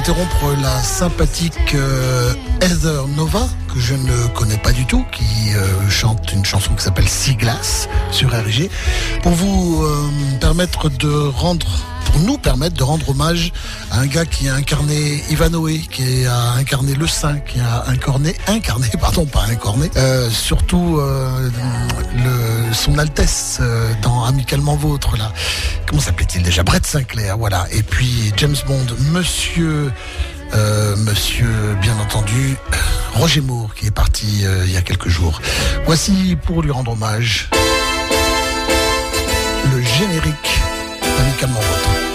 interrompre la sympathique euh, Heather Nova, que je ne connais pas du tout, qui euh, chante une chanson qui s'appelle Sea Glass sur RG, pour vous euh, permettre de rendre pour nous permettre de rendre hommage à un gars qui a incarné Ivanoé, qui a incarné Le Saint, qui a incarné, incarné, pardon, pas incarné, euh, surtout son Altesse dans Amicalement Vôtre, là. Comment s'appelait-il déjà? Brett Sinclair, voilà. Et puis James Bond, Monsieur... Euh, monsieur, bien entendu, Roger Moore, qui est parti euh, il y a quelques jours. Voici, pour lui rendre hommage, le générique d'Amicalement Vôtre.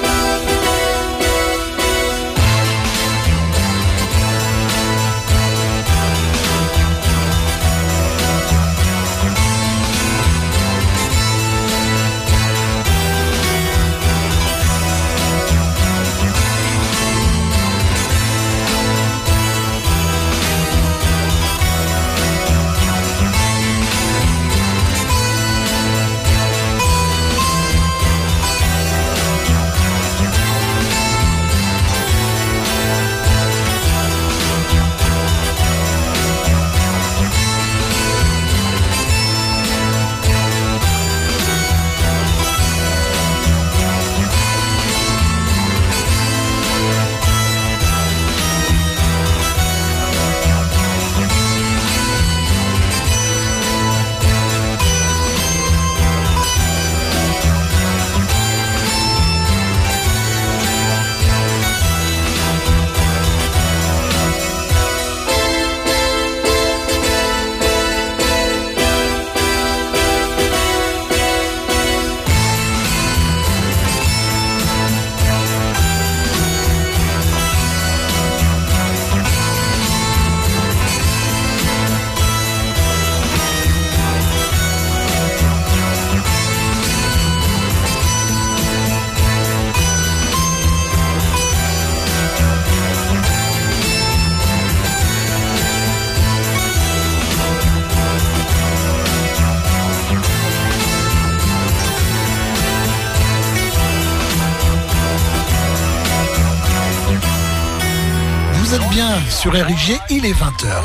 Sur RIG, il est 20h.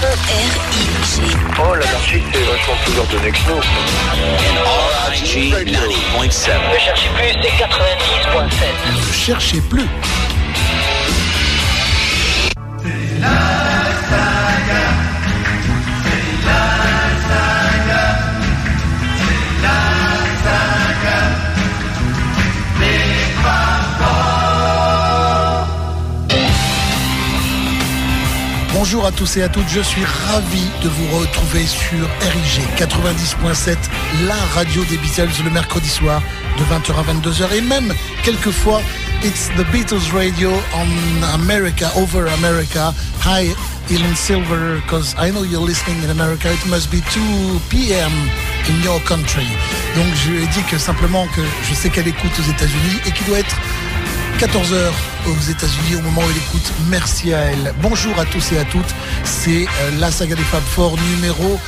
R-I-G. Oh, l'anarchie, c'est vachement plus ordonné que nous. RIG 90.7. Ne cherchez plus, c'est 90.7. Ne cherchez plus. Bonjour à tous et à toutes, je suis ravi de vous retrouver sur RIG 90.7, la radio des Beatles le mercredi soir de 20h à 22h et même quelquefois it's the Beatles radio on America, over America. Hi Ellen Silver, because I know you're listening in America, it must be 2 p.m. in your country. Donc je lui ai dit que simplement que je sais qu'elle écoute aux États-Unis et qu'il doit être 14h aux États-Unis au moment où elle écoute. Merci à elle. Bonjour à tous et à toutes. C'est euh, la saga des Fab Four numéro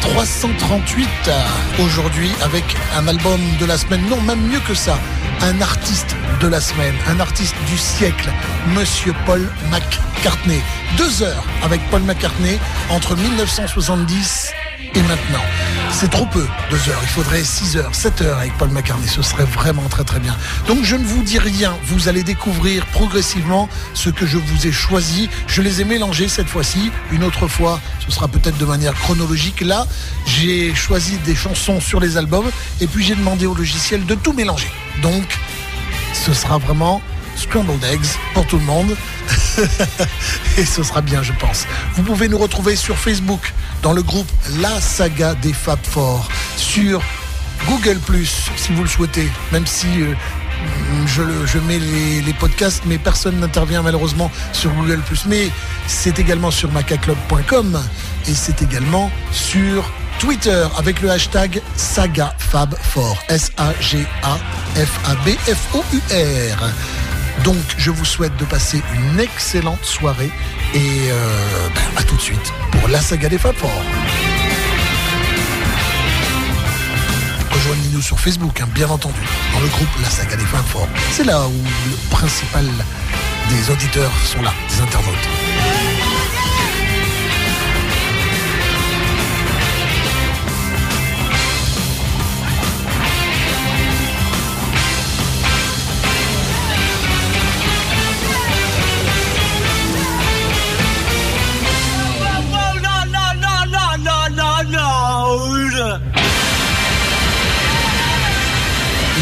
338 euh, aujourd'hui avec un album de la semaine. Non, même mieux que ça. Un artiste de la semaine, un artiste du siècle, Monsieur Paul McCartney. Deux heures avec Paul McCartney entre 1970 et maintenant. C'est trop peu, deux heures. Il faudrait 6 heures, 7 heures avec Paul McCartney. Ce serait vraiment très très bien. Donc je ne vous dis rien. Vous allez découvrir progressivement ce que je vous ai choisi. Je les ai mélangés cette fois-ci. Une autre fois, ce sera peut-être de manière chronologique. Là, j'ai choisi des chansons sur les albums et puis j'ai demandé au logiciel de tout mélanger. Donc, ce sera vraiment Scrambled Eggs pour tout le monde. et ce sera bien, je pense. Vous pouvez nous retrouver sur Facebook, dans le groupe La Saga des Fab Four, sur Google, si vous le souhaitez, même si. euh, je, mets les, podcasts, mais personne n'intervient malheureusement sur Google Mais c'est également sur macaclub.com et c'est également sur Twitter avec le hashtag SagaFab4. S-A-G-A-F-A-B-F-O-U-R. Donc, je vous souhaite de passer une excellente soirée et euh, ben, à tout de suite pour la saga des Fab Four. Rejoignez-nous sur Facebook, hein, bien entendu, dans le groupe La Saga des Fab Four. C'est là où le principal des auditeurs sont là, des internautes.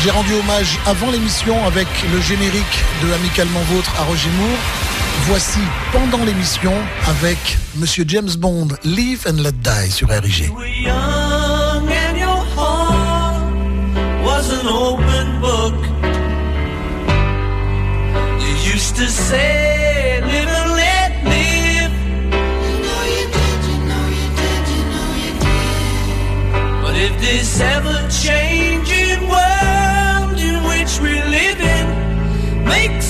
J'ai rendu hommage avant l'émission avec le générique de Amicalement Vôtre à Roger Moore. Voici pendant l'émission avec Monsieur James Bond, Live and Let Die sur RIG. used to say, live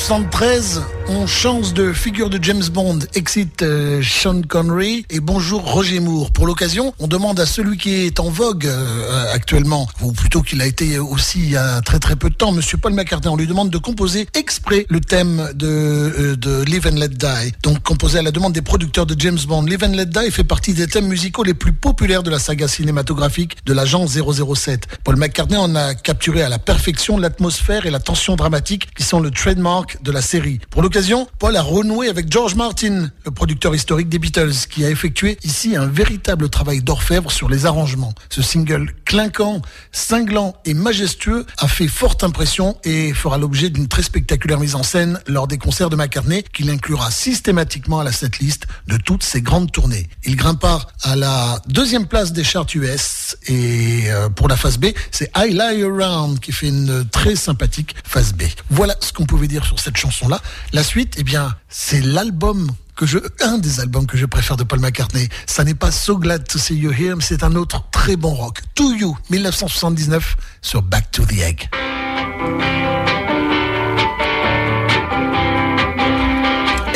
1973, on change de figure de James Bond, exit euh, Sean Connery et bonjour Roger Moore. Pour l'occasion, on demande à celui qui est en vogue euh, actuellement, ou plutôt qu'il a été aussi il y a très très peu de temps, Monsieur Paul McCartney, on lui demande de composer exprès le thème de, euh, de Live and Let Die. Donc composé à la demande des producteurs de James Bond. Live and Let Die fait partie des thèmes musicaux les plus populaires de la saga cinématographique de l'agent 007. Paul McCartney en a capturé à la perfection l'atmosphère et la tension dramatique qui sont le trademark de la série. Pour l'occasion, Paul a renoué avec George Martin, le producteur historique des Beatles, qui a effectué ici un véritable travail d'orfèvre sur les arrangements. Ce single clinquant, cinglant et majestueux a fait forte impression et fera l'objet d'une très spectaculaire mise en scène lors des concerts de McCartney qu'il inclura systématiquement à la setlist de toutes ses grandes tournées. Il grimpa à la deuxième place des charts US et euh, pour la phase B, c'est I Lie Around qui fait une très sympathique phase B. Voilà ce qu'on pouvait dire sur cette chanson-là. Suite, eh bien, c'est l'album que je, un des albums que je préfère de Paul McCartney. Ça n'est pas So Glad to See You Here, mais c'est un autre très bon rock. To You, 1979, sur Back to the Egg.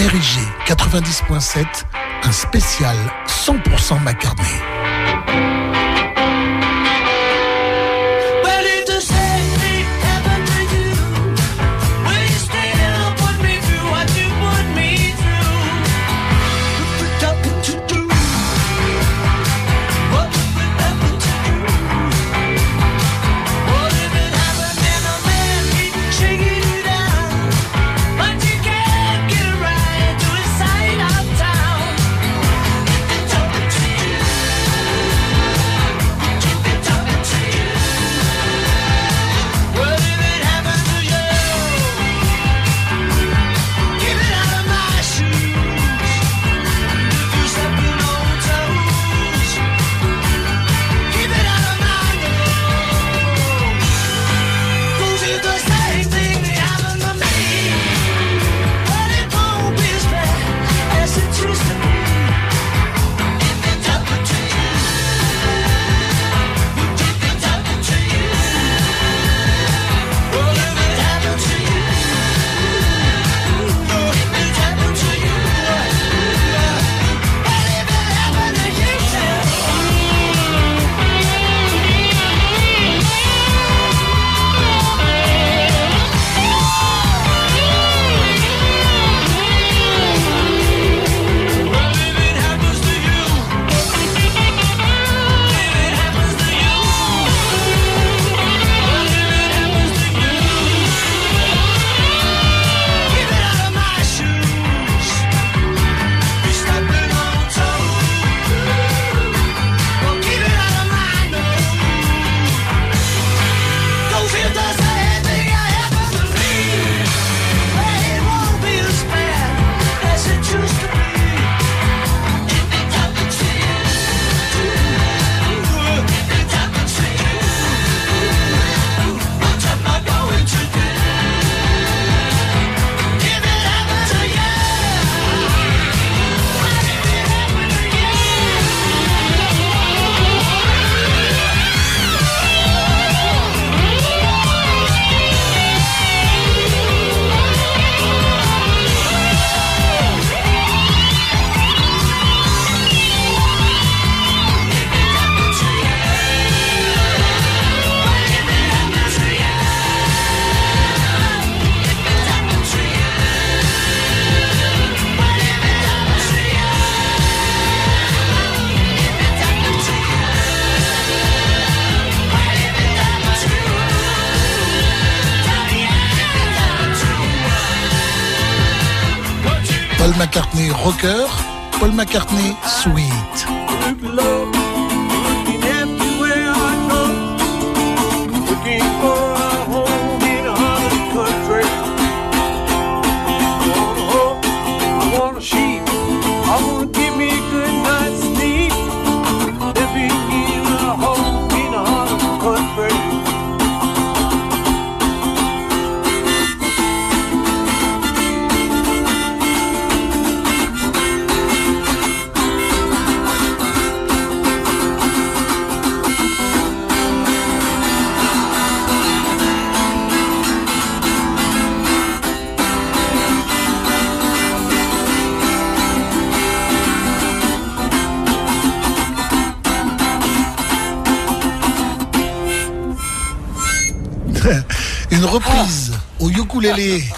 RIG 90.7, un spécial 100% McCartney.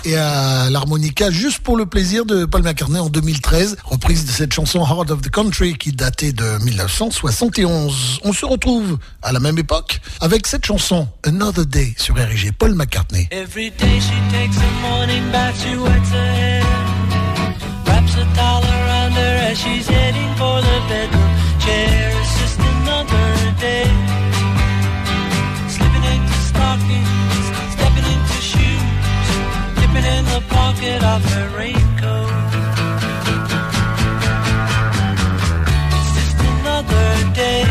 et à l'harmonica juste pour le plaisir de Paul McCartney en 2013, reprise de cette chanson Heart of the Country qui datait de 1971. On se retrouve à la même époque avec cette chanson Another Day sur RG Paul McCartney. Every into. the pocket of her raincoat. It's just another day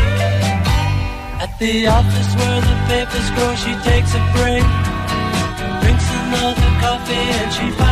at the office where the papers grow. She takes a break, drinks another coffee, and she.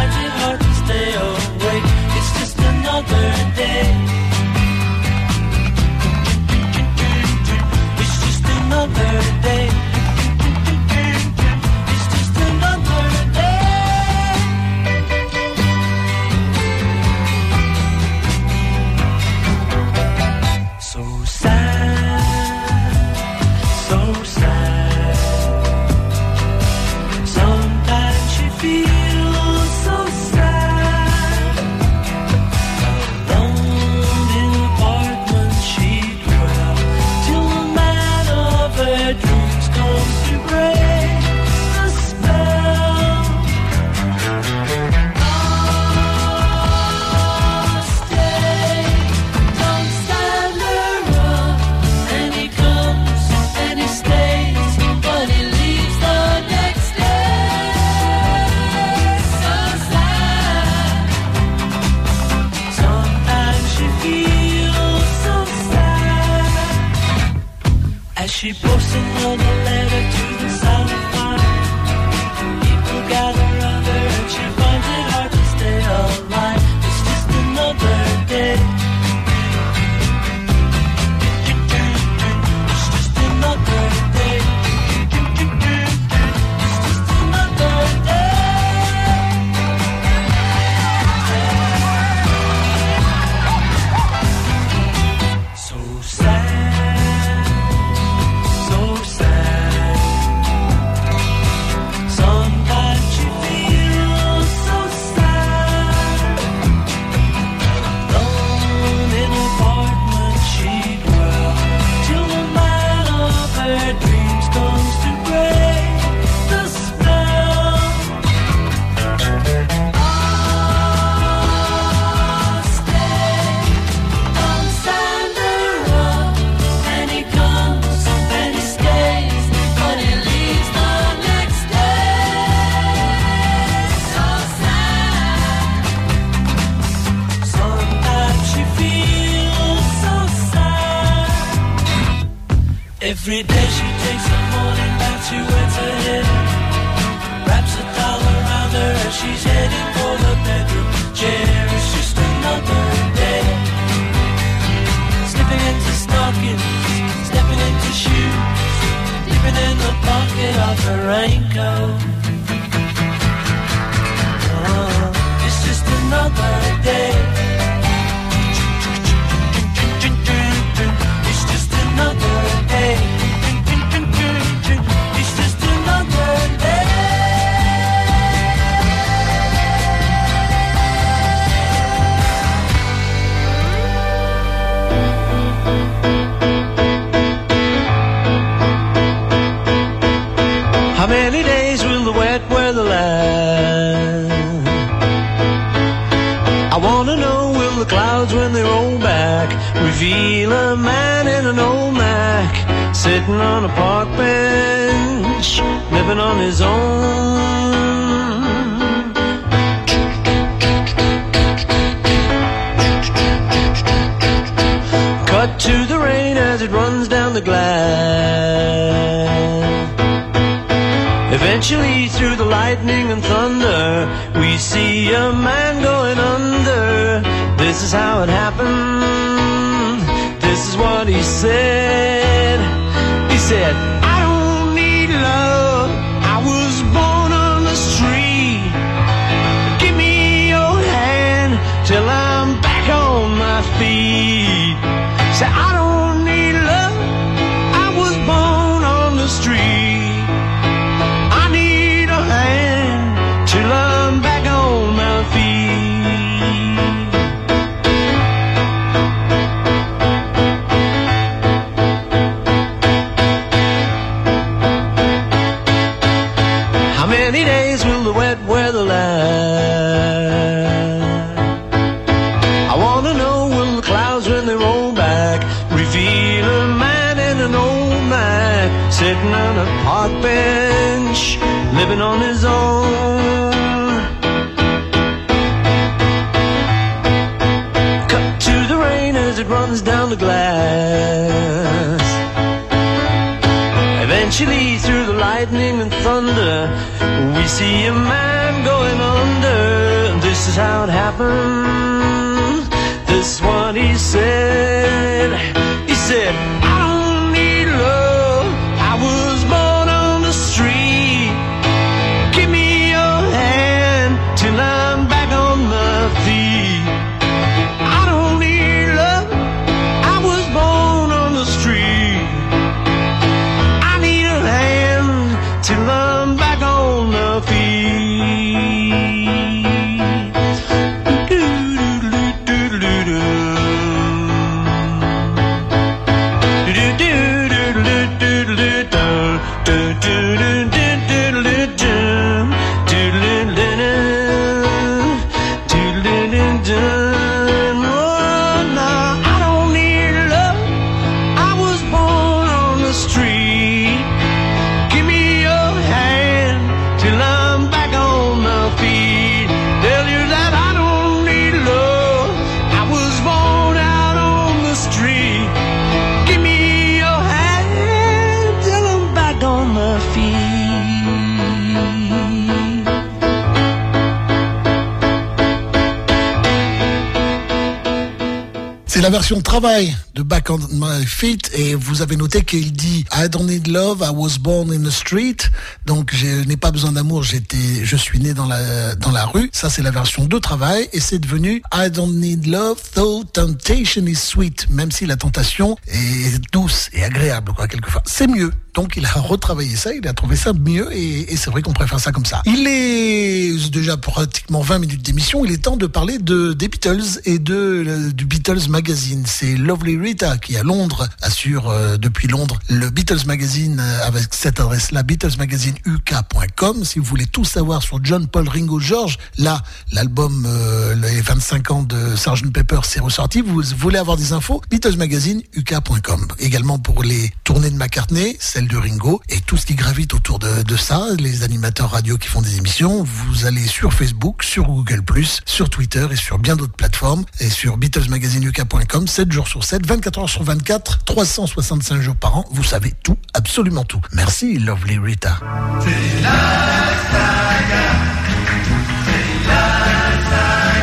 Sitting on a park bench, living on his own. Cut to the rain as it runs down the glass. Eventually, through the lightning and thunder, we see a man going under. This is how it happened. This is what he said. He said, la version travail de Back on My Feet et vous avez noté qu'il dit I don't need love, I was born in the street. Donc je n'ai pas besoin d'amour, j'étais, je suis né dans la dans la rue. Ça c'est la version de travail et c'est devenu I don't need love, though temptation is sweet. Même si la tentation est douce et agréable quoi quelquefois. C'est mieux. Donc il a retravaillé ça, il a trouvé ça mieux et, c'est vrai qu'on préfère ça comme ça. Il est déjà pratiquement 20 minutes d'émission, il est temps de parler de des Beatles et de du Beatles Magazine. C'est Lovely Rita qui à Londres assure euh, depuis Londres le Beatles Magazine euh, avec cette adresse-là, BeatlesMagazineUK.com. Si vous voulez tout savoir sur John, Paul, Ringo, George, là l'album euh, les 25 ans de Sgt Pepper s'est ressorti. Vous voulez avoir des infos, BeatlesMagazineUK.com. Également pour les tournées de McCartney, celle de Ringo et tout ce qui gravite autour de, ça, les animateurs radio qui font des émissions. Vous allez sur Facebook, sur Google+, sur Twitter et sur bien d'autres plateformes et sur BeatlesMagazineUK.com 7 jours sur 7, 24 heures sur 24, 365 jours par an. Vous savez tout, absolument tout. Merci, Lovely Rita. En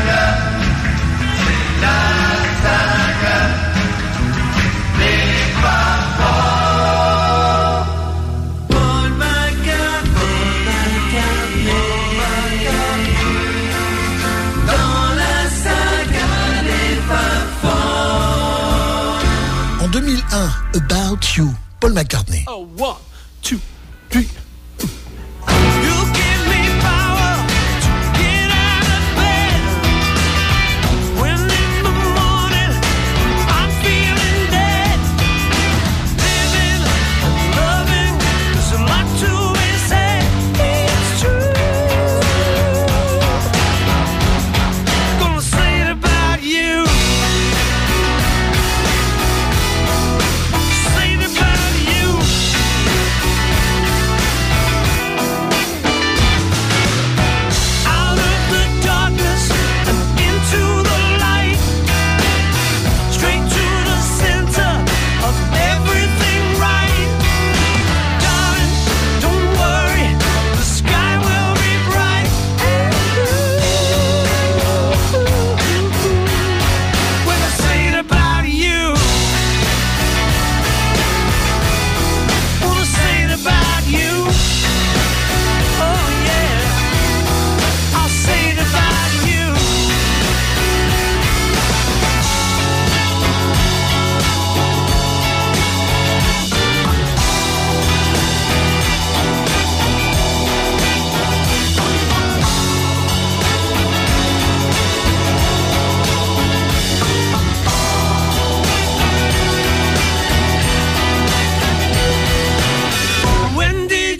About You, Paul McCartney. Oh, one, two, three.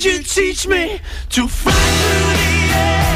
Teach me to fly through the air.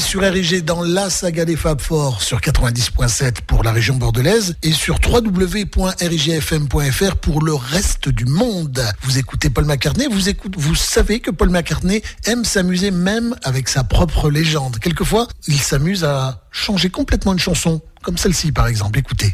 Sur RIG dans la saga des Fab Four sur 90.7 pour la région bordelaise et sur www.rigfm.fr pour le reste du monde. Vous écoutez Paul McCartney, vous, écoutez, vous savez que Paul McCartney aime s'amuser même avec sa propre légende. Quelquefois, il s'amuse à changer complètement une chanson, comme celle-ci par exemple. Écoutez.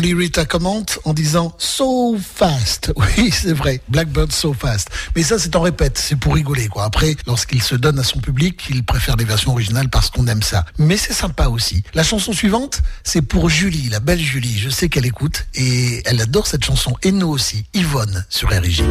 Lovely commente en disant So fast. Oui, c'est vrai. Blackbird so fast. Mais ça, c'est en répète. C'est pour rigoler, quoi. Après, lorsqu'il se donne à son public, il préfère les versions originales parce qu'on aime ça. Mais c'est sympa aussi. La chanson suivante, c'est pour Julie, la belle Julie. Je sais qu'elle écoute et elle adore cette chanson. Et nous aussi. Yvonne sur RIG.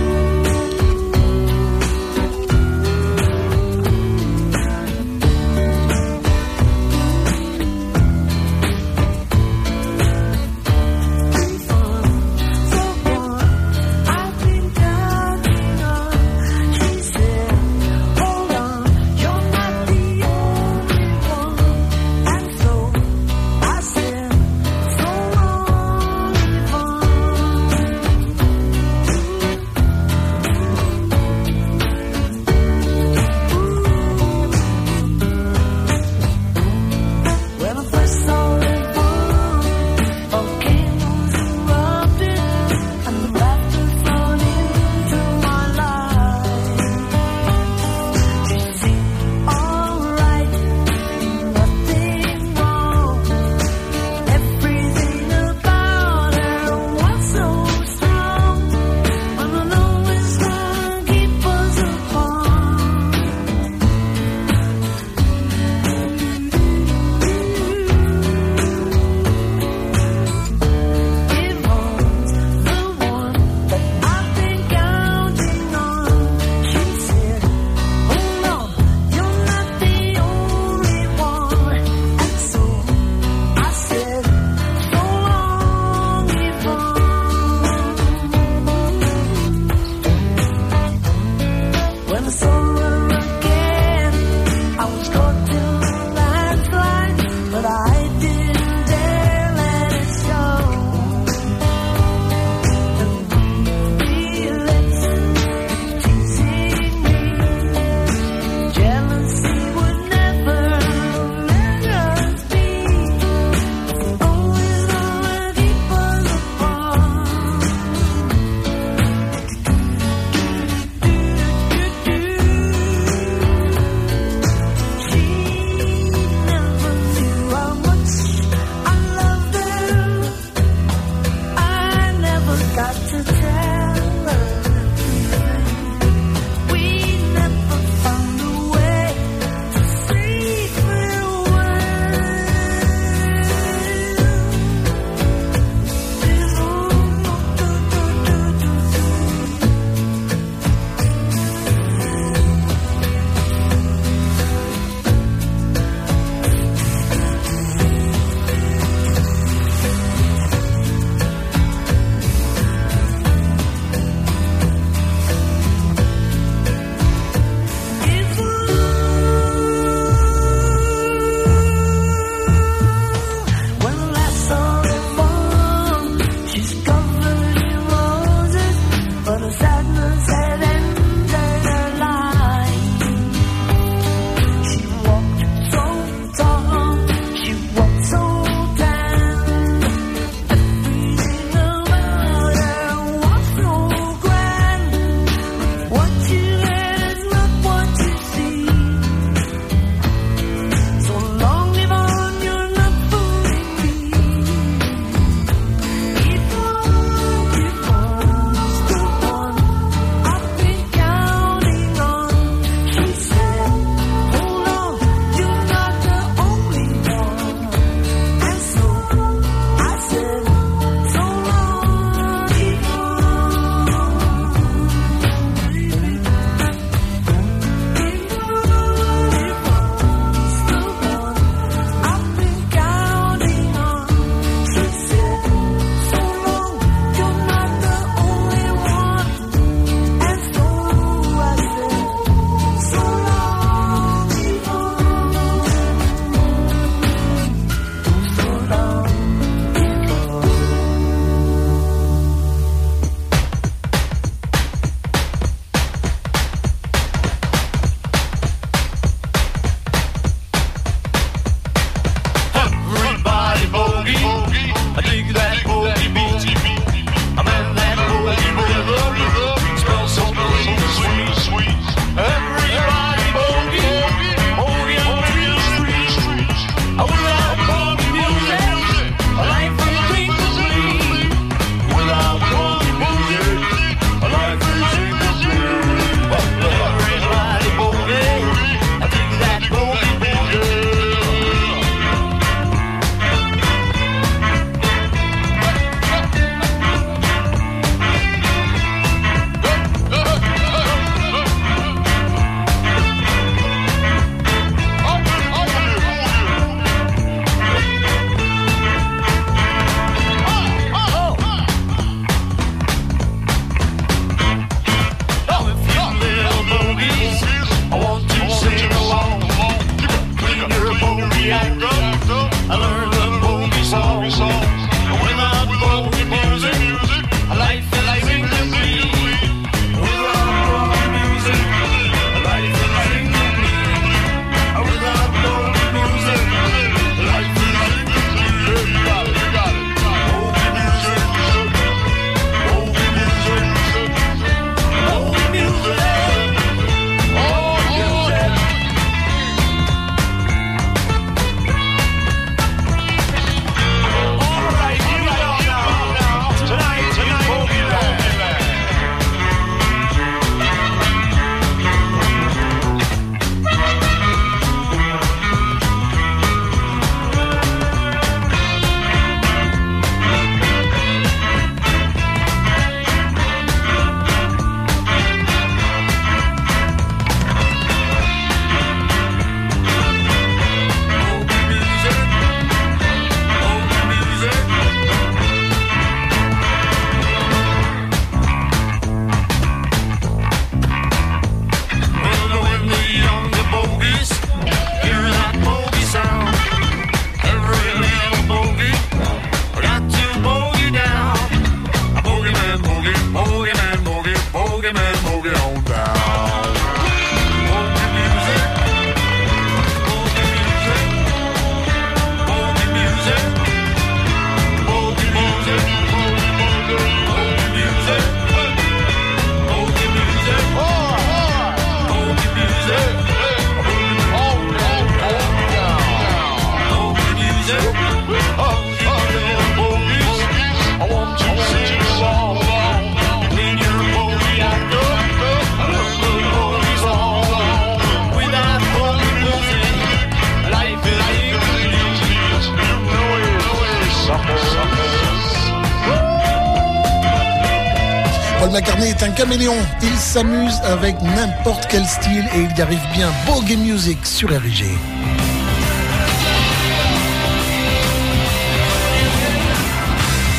s'amuse avec n'importe quel style et il y arrive bien. Beau Game Music sur RIG.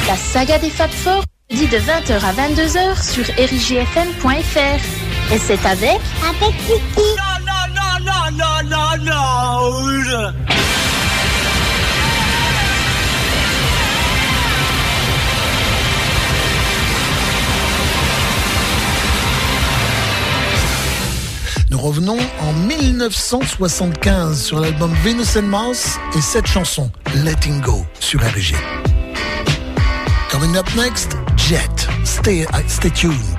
La saga des Fab Four, dit de 20h à 22h sur rigfm.fr. Et c'est avec... Avec Kiki. Non, non. Revenons en 1975 sur l'album Venus and Mars et cette chanson, Letting Go, sur RG. Coming up next, Jet. Stay, uh, stay tuned.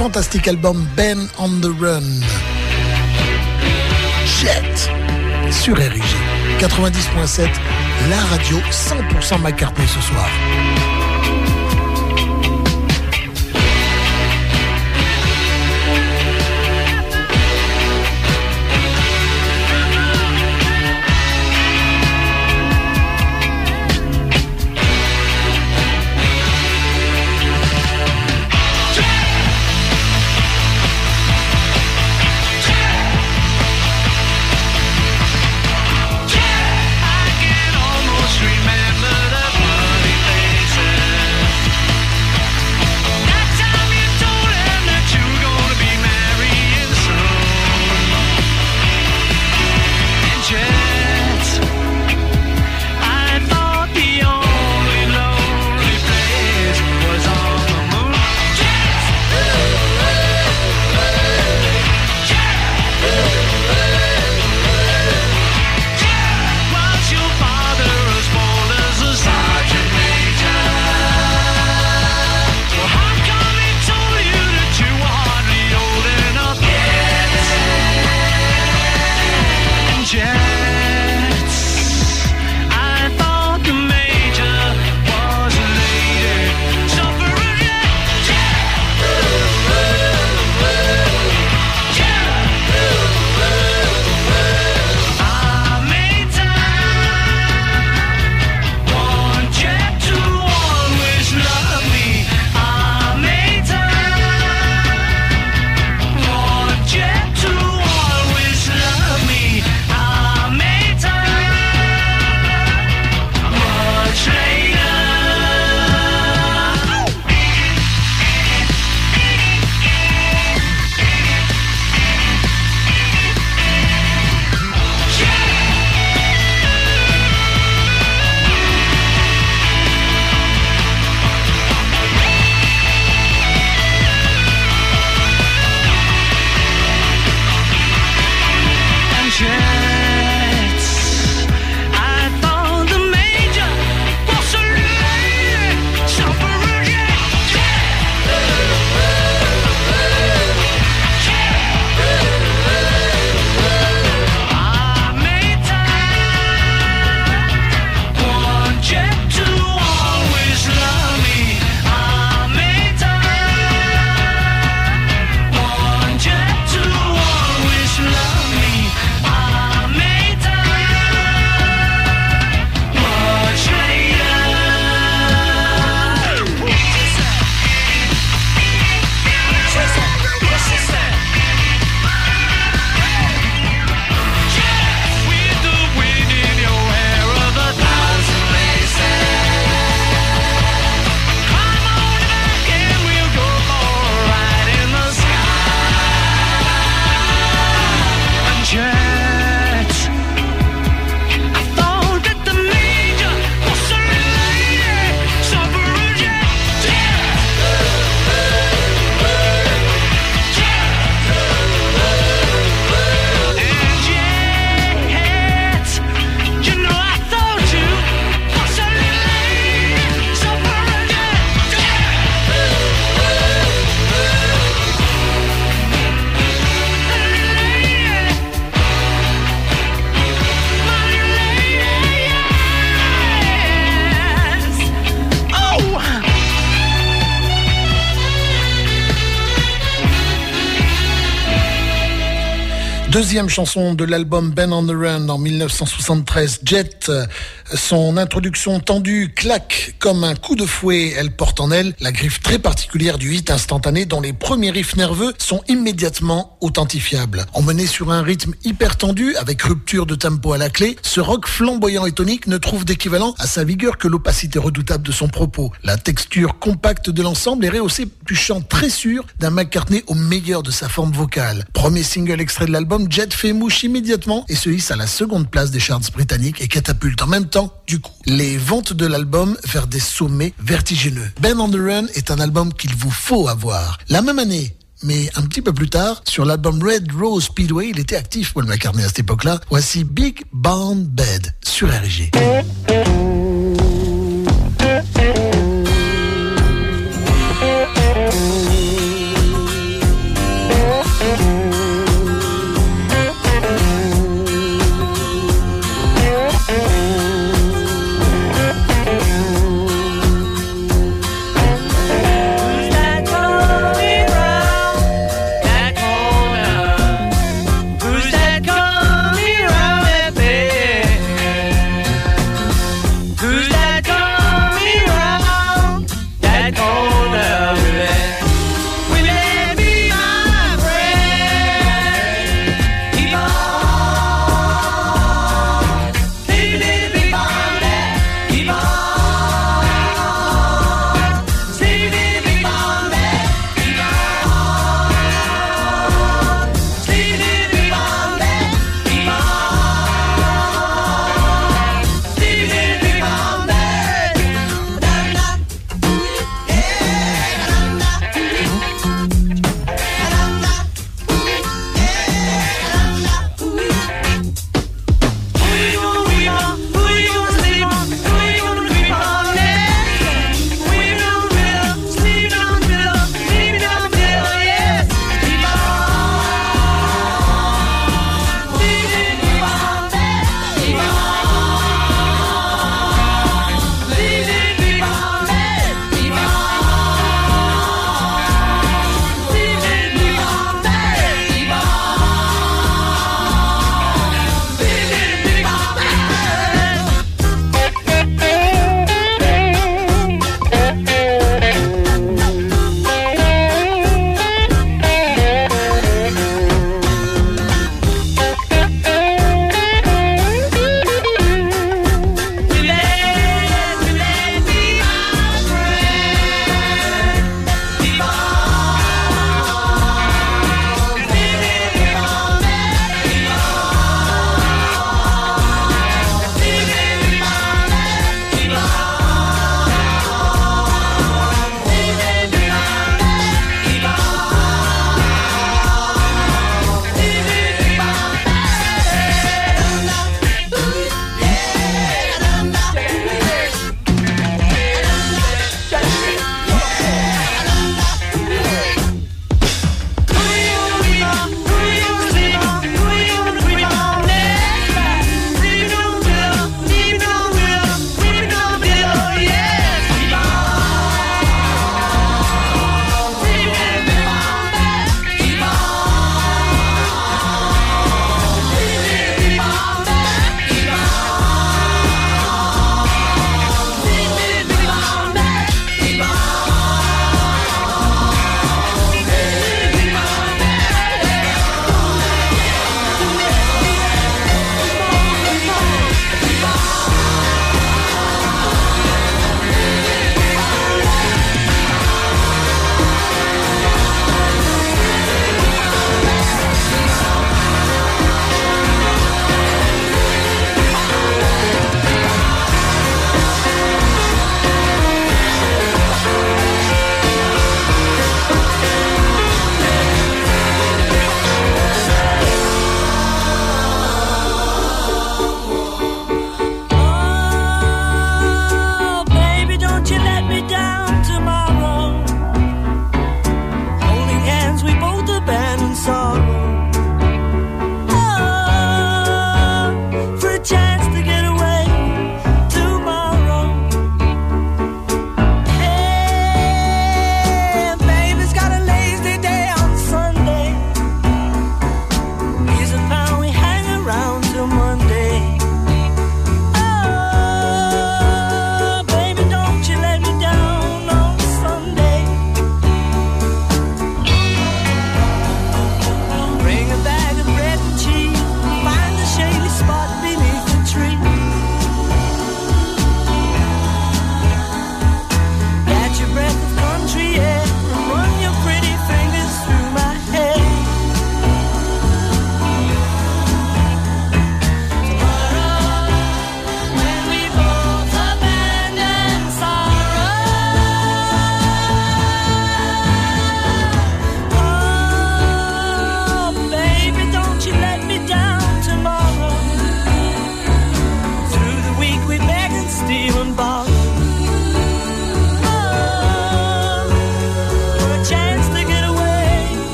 fantastique album Ben on the Run. Jet sur RIG 90.7, la radio 100% McCartney ce soir. Deuxième chanson de l'album Ben on the Run en 1973, Jet. Son introduction tendue claque comme un coup de fouet. Elle porte en elle la griffe très particulière du hit instantané dont les premiers riffs nerveux sont immédiatement authentifiables. Emmené sur un rythme hyper tendu avec rupture de tempo à la clé, ce rock flamboyant et tonique ne trouve d'équivalent à sa vigueur que l'opacité redoutable de son propos. La texture compacte de l'ensemble est rehaussée du chant très sûr d'un McCartney au meilleur de sa forme vocale. Premier single extrait de l'album, Jet fait mouche immédiatement et se hisse à la seconde place des charts britanniques et catapulte en même temps du coup, les ventes de l'album vers des sommets vertigineux. Ben on the Run est un album qu'il vous faut avoir. La même année, mais un petit peu plus tard, sur l'album Red Rose Speedway, il était actif Paul McCartney à cette époque-là. Voici Big Band Bed sur RG.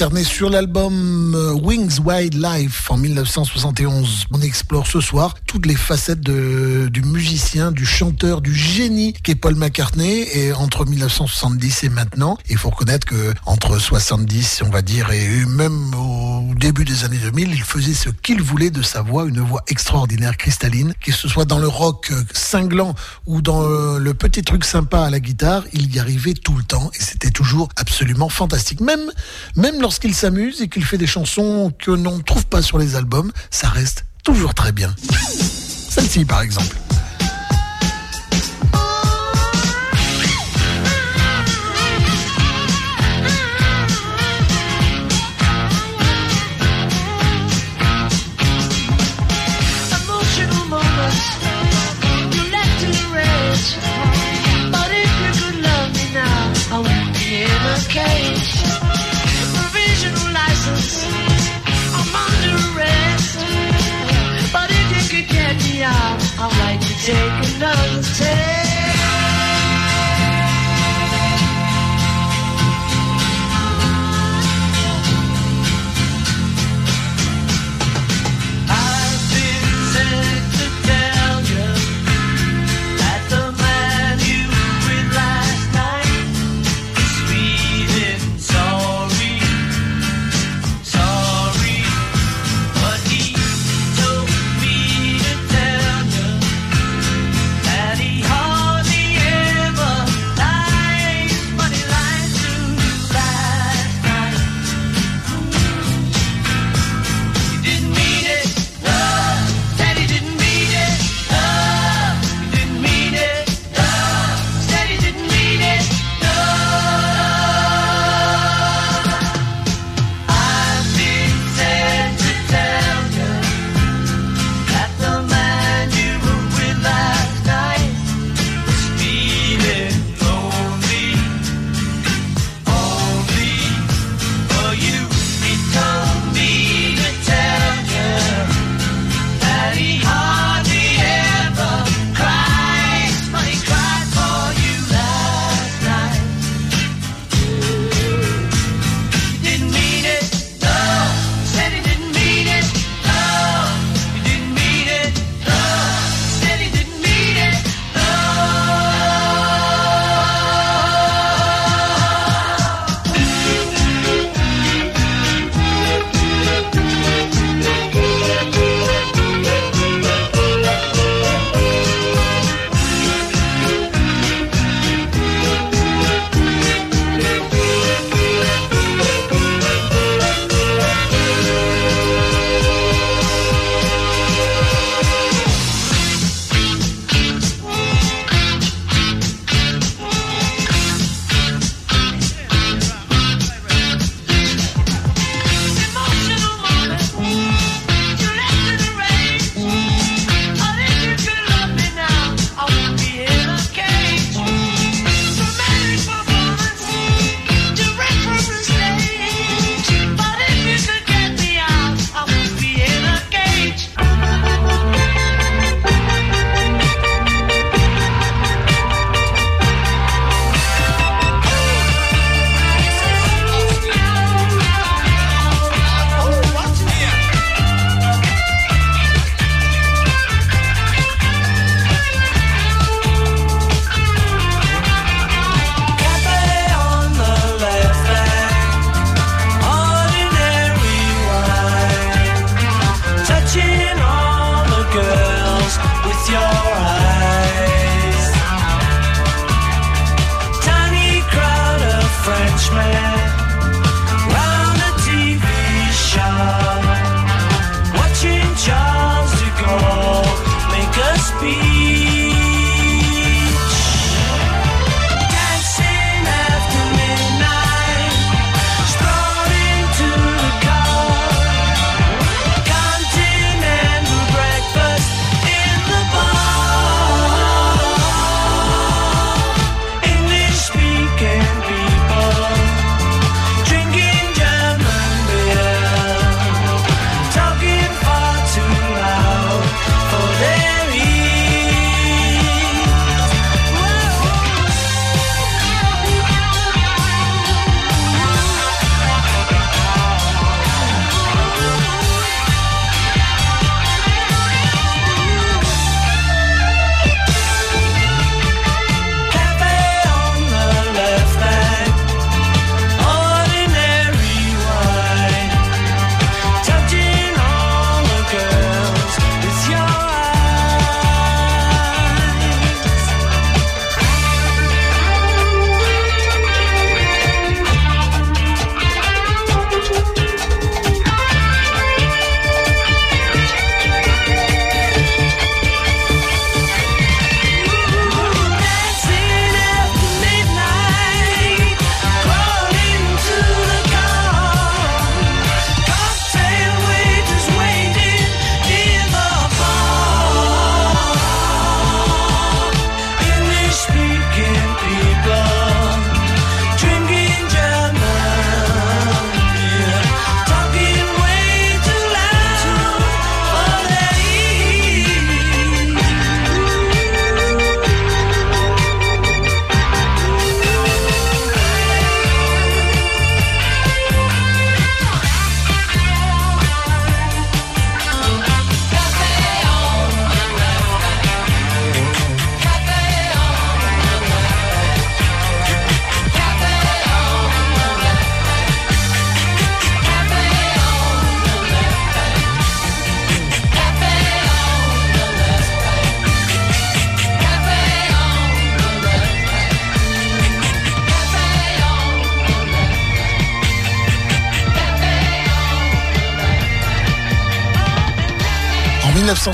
McCartney sur l'album euh, Wings Wide Life en 1971. On explore ce soir toutes les facettes de, du musicien, du chanteur, du génie qu'est Paul McCartney et entre 1970 et maintenant. Il faut reconnaître que entre 70, on va dire, et même au début des années 2000, il faisait ce qu'il voulait de sa voix, une voix extraordinaire, cristalline, que ce soit dans le rock euh, cinglant ou dans euh, le petit truc sympa à la guitare, il y arrivait tout le temps et c'était toujours absolument fantastique. Même, même lorsqu'il s'amuse et qu'il fait des chansons que l'on ne trouve pas sur les albums, ça reste toujours très bien. Celle-ci par exemple. take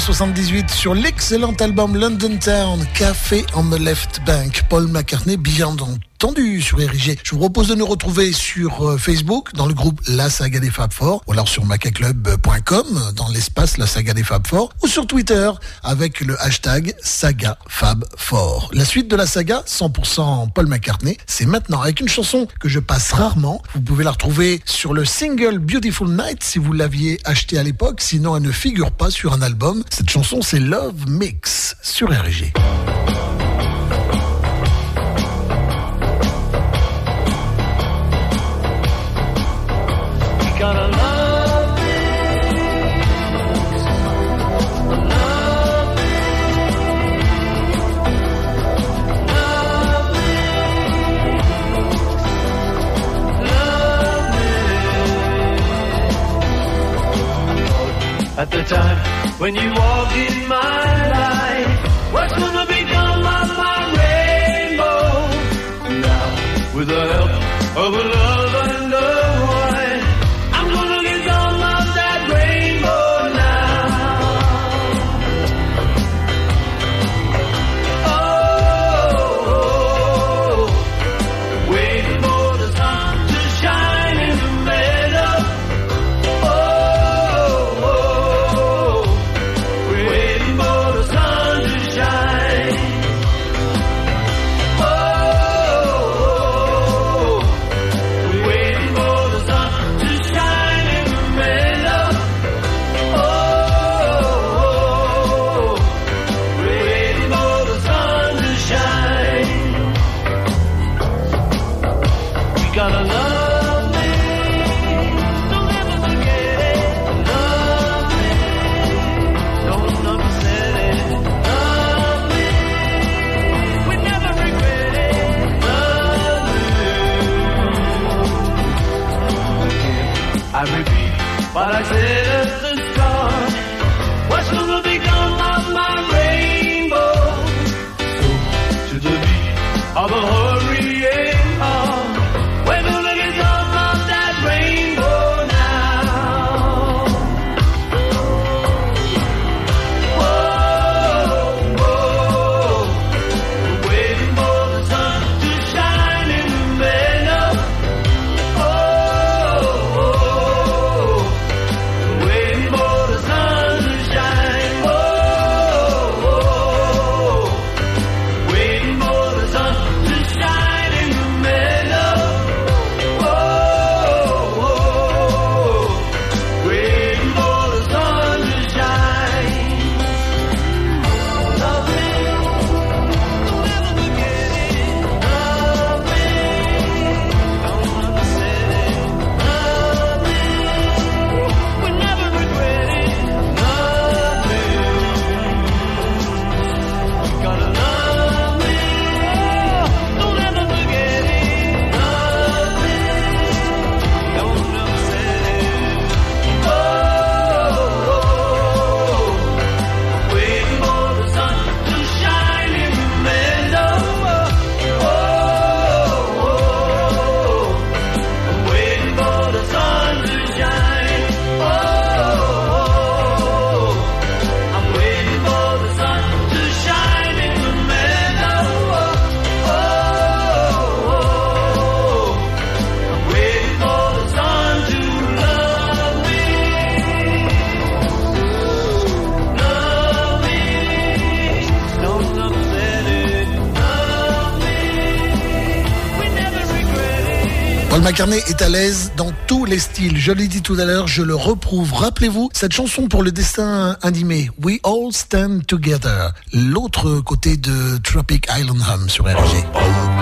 1978 sur l'excellent album London Town, Café on the Left Bank. Paul McCartney, bien entendu sur Érigé. Je vous propose de nous retrouver sur euh, Facebook dans le groupe La Saga des Fab Four ou alors sur macaclub.com dans l'espace La Saga des Fab Four ou sur Twitter avec le hashtag Saga Fab Four. La suite de la saga 100% Paul McCartney, c'est maintenant avec une chanson que je passe rarement. Vous pouvez la retrouver sur le single Beautiful Night si vous l'aviez acheté à l'époque, sinon elle ne figure pas sur un album. Cette chanson c'est Love Mix sur RG. At the time when you walk in my life, what's gonna become of my rainbow? Now, with the help of a McCartney est à l'aise dans tous les styles. Je l'ai dit tout à l'heure, je le reprouve. Rappelez-vous, cette chanson pour le destin animé, We All Stand Together, l'autre côté de Tropic Island Hum sur RG.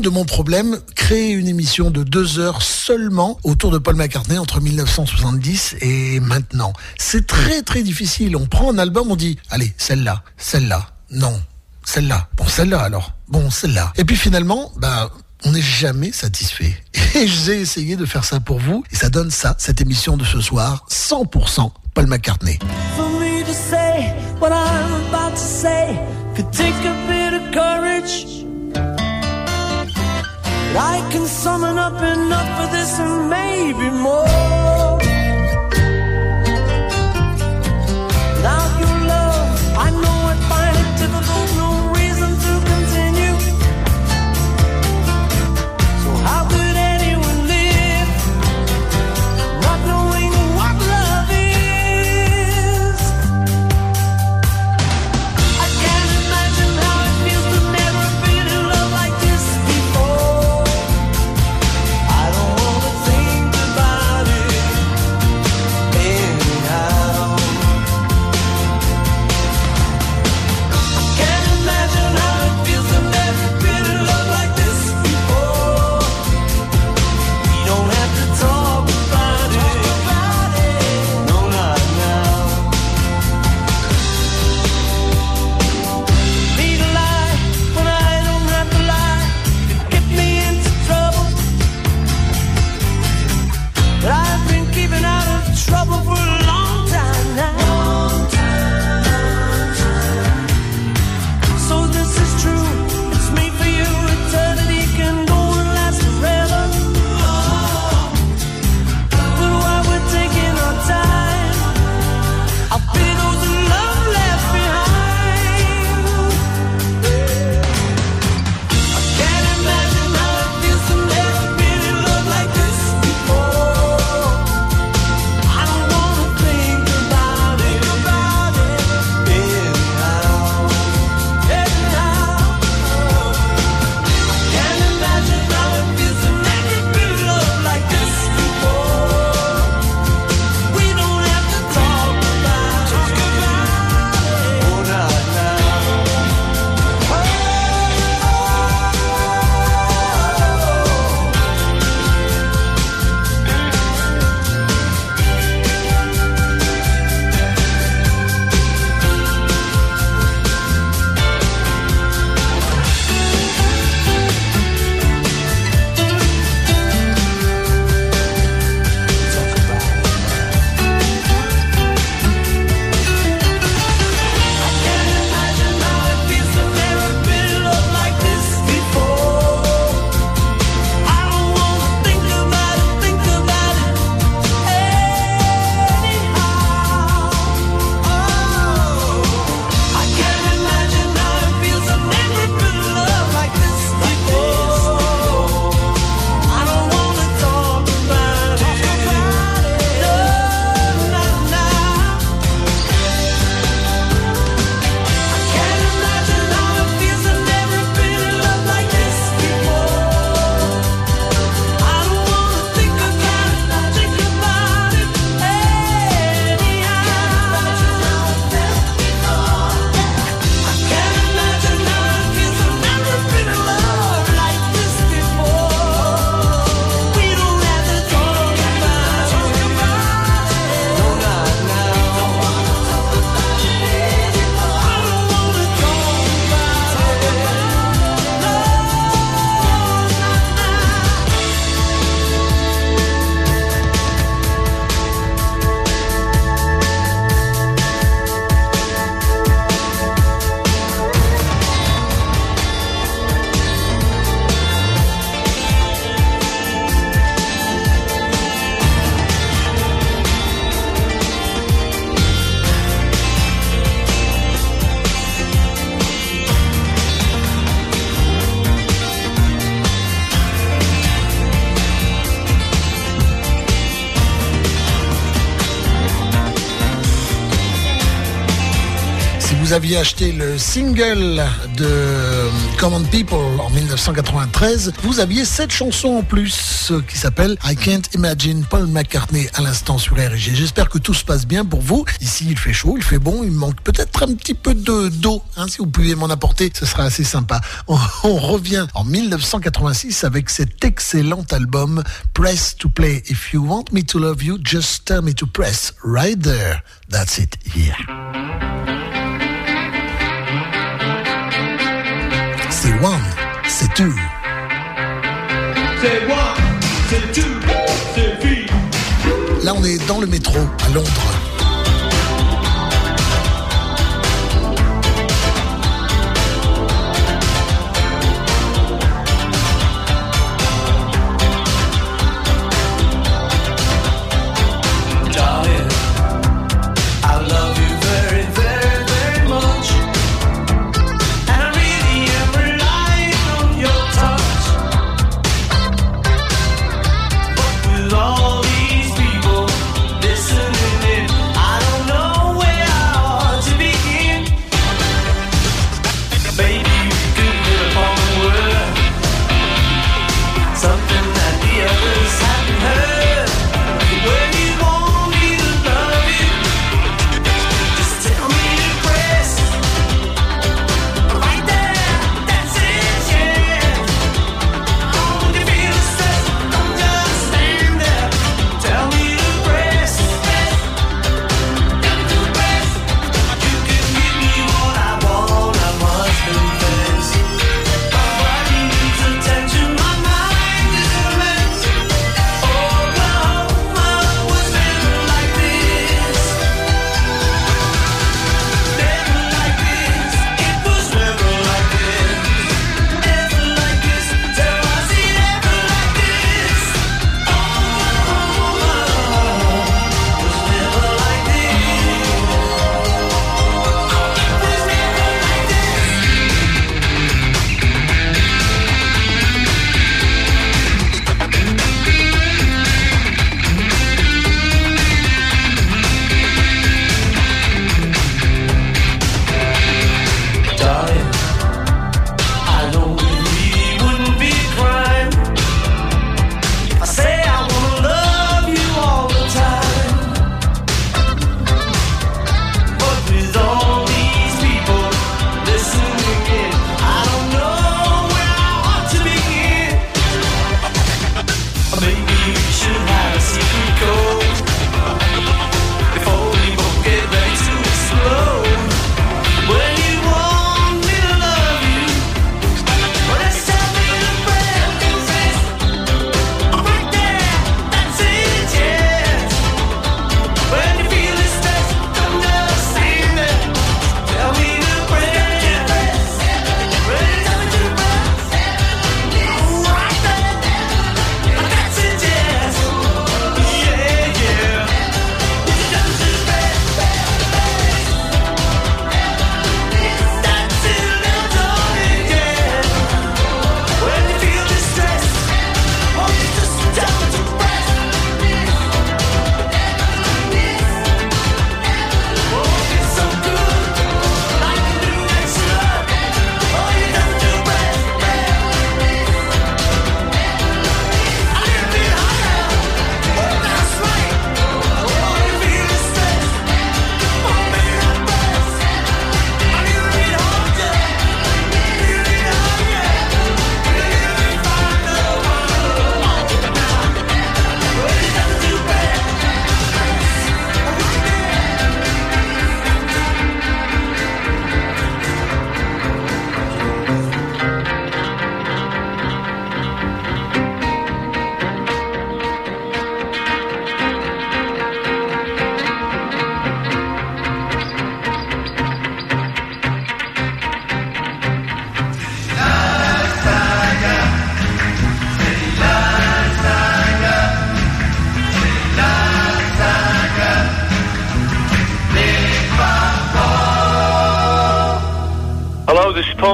De mon problème, créer une émission de deux heures seulement autour de Paul McCartney entre 1970 et maintenant. C'est très très difficile. On prend un album, on dit, allez, celle-là, celle-là, non, celle-là, bon, celle-là alors, bon, celle-là. Et puis finalement, bah, on n'est jamais satisfait. Et j'ai essayé de faire ça pour vous, et ça donne ça, cette émission de ce soir, 100% Paul McCartney. I can summon up enough for this and maybe more. aviez acheté le single de Common People en 1993, vous aviez cette chanson en plus euh, qui s'appelle I Can't Imagine Paul McCartney à l'instant sur RG. J'espère que tout se passe bien pour vous. Ici, il fait chaud, il fait bon, il manque peut-être un petit peu d'eau. Hein. Si vous pouviez m'en apporter, ce sera assez sympa. On, on revient en 1986 avec cet excellent album Press to Play. If you want me to love you, just tell me to press right there. That's it here. one, c'est two. C'est one, c'est two, c'est Là, on est dans le métro à Londres.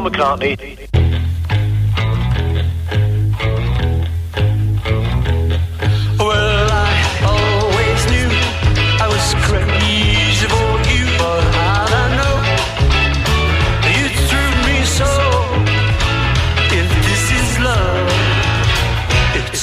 McCartney. Well, I always knew I was crazy for you, but how'd I know you threw me so? If this is love, it's.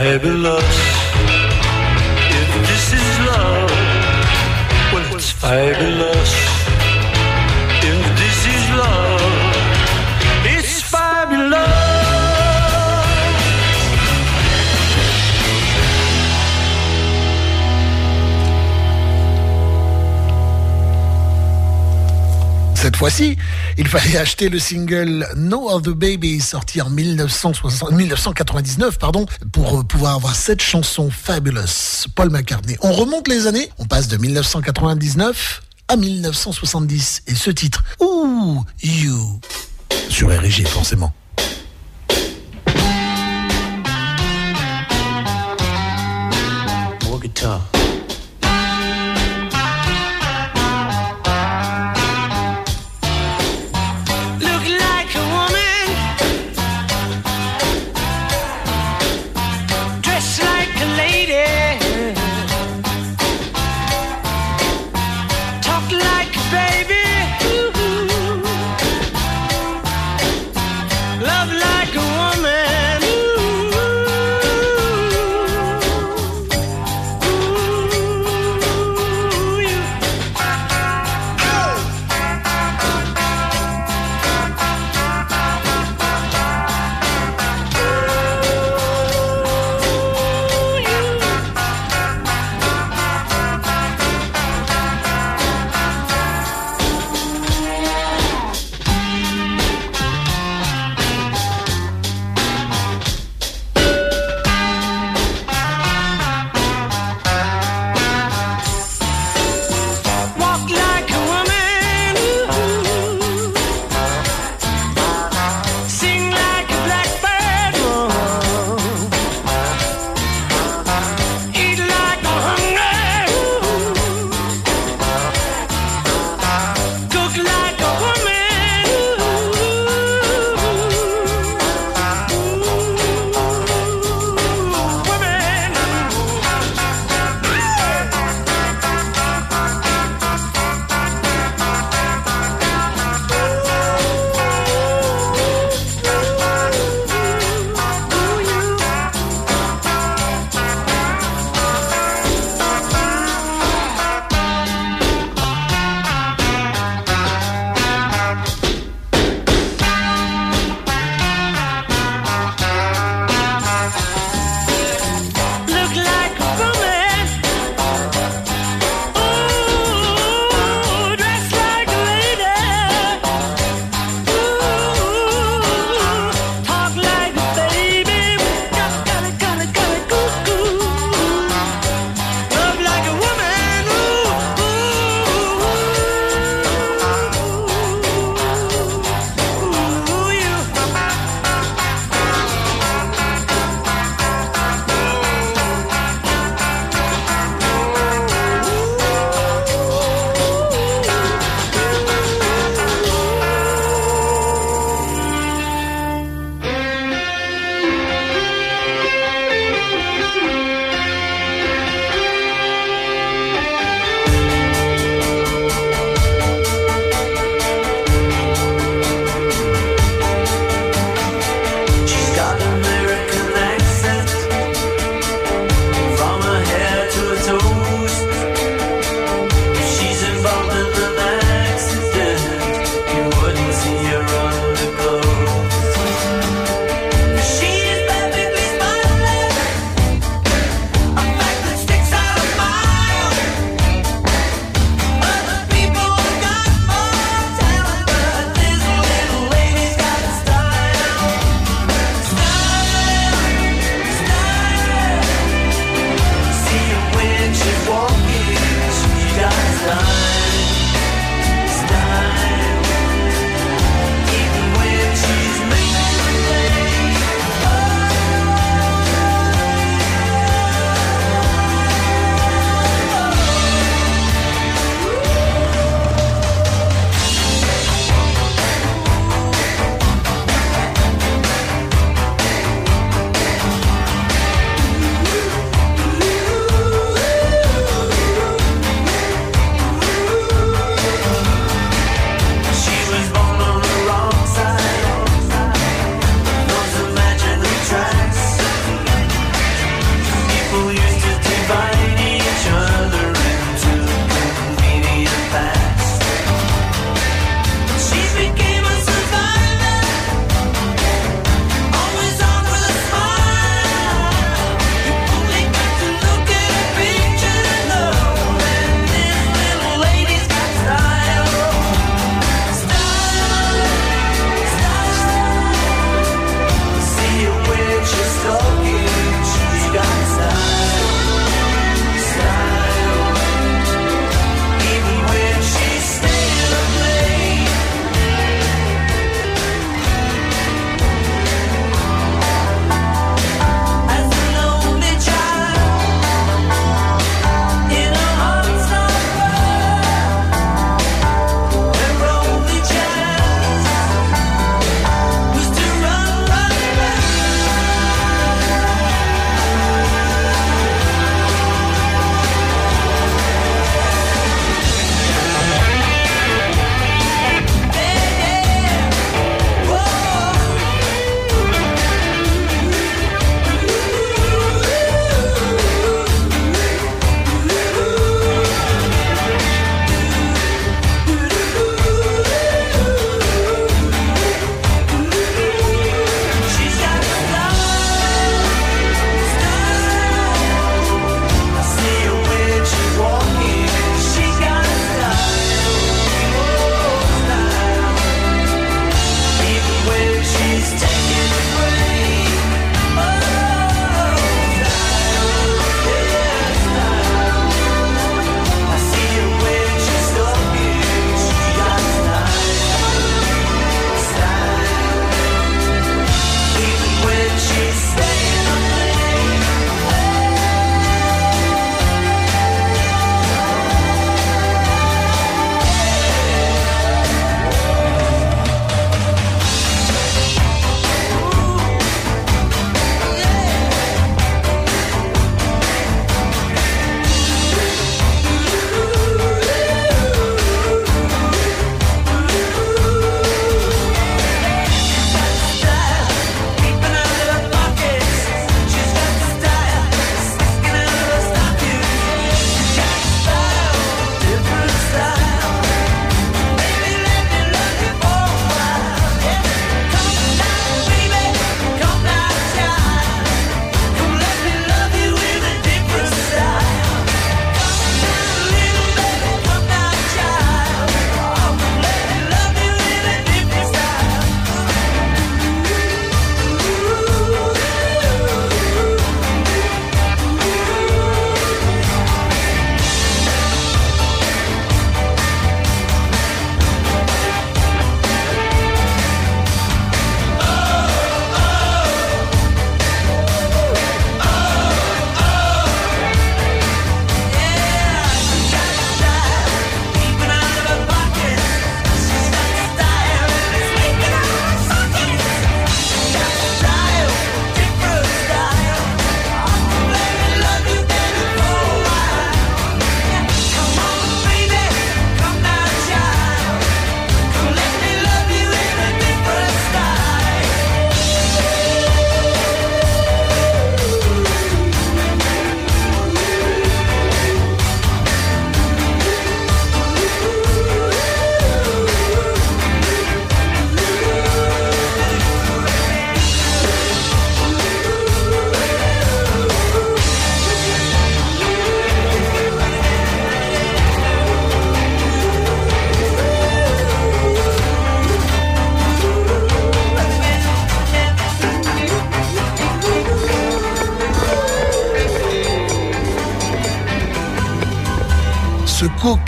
I'd be lost if this is love. Well, it's I'd be lost if this is love. It's fabulous. Cette fois-ci, il fallait acheter le single No Other Baby sorti en 1999 pour euh, pouvoir avoir cette chanson fabulous Paul McCartney. On remonte les années, on passe de 1999 à 1970 et ce titre, Ooh, You, sur RG forcément.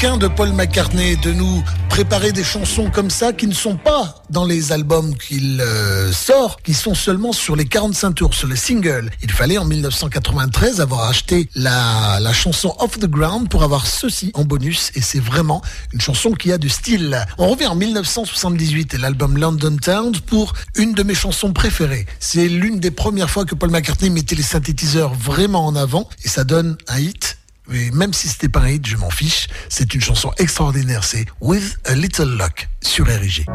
Coquin de Paul McCartney de nous préparer des chansons comme ça qui ne sont pas dans les albums qu'il euh, sort, qui sont seulement sur les 45 tours, sur les singles. Il fallait en 1993 avoir acheté la, la chanson Off the Ground pour avoir ceci en bonus et c'est vraiment une chanson qui a du style. On revient en 1978 et l'album London Town pour une de mes chansons préférées. C'est l'une des premières fois que Paul McCartney mettait les synthétiseurs vraiment en avant et ça donne un hit et même si c'était pas un hit, je m'en fiche. C'est une chanson extraordinaire. C'est With a Little Luck sur RIG.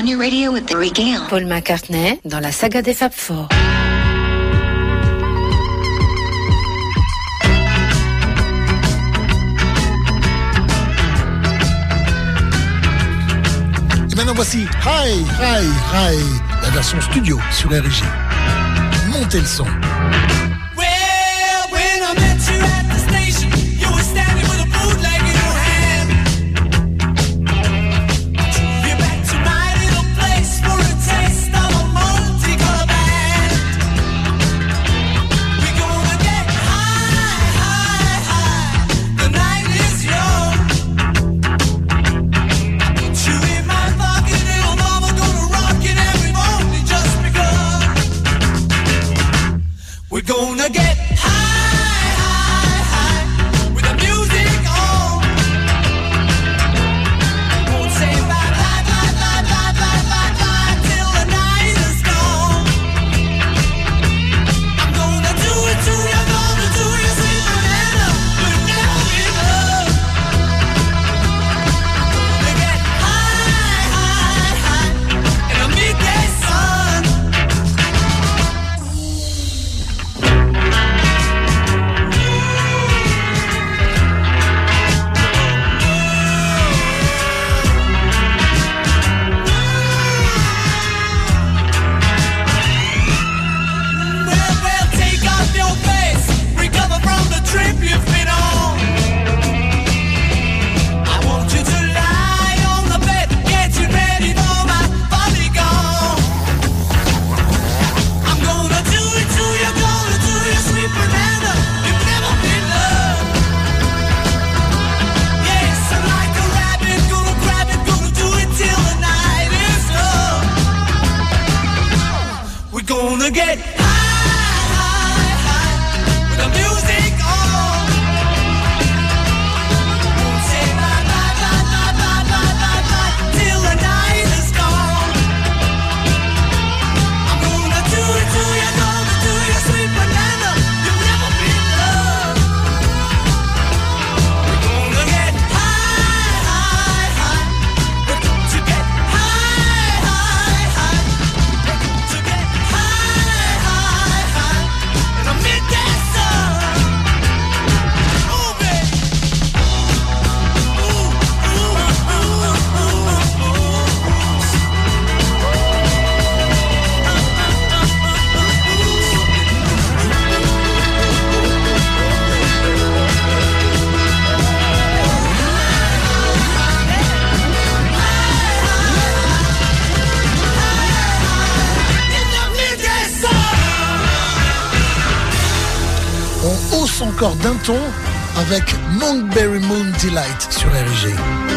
On your radio with the. Paul McCartney dans la saga des Fab Four. Et maintenant voici Hi, Hi, Hi, la version studio sur RG. Montez le son. Delight sur RG.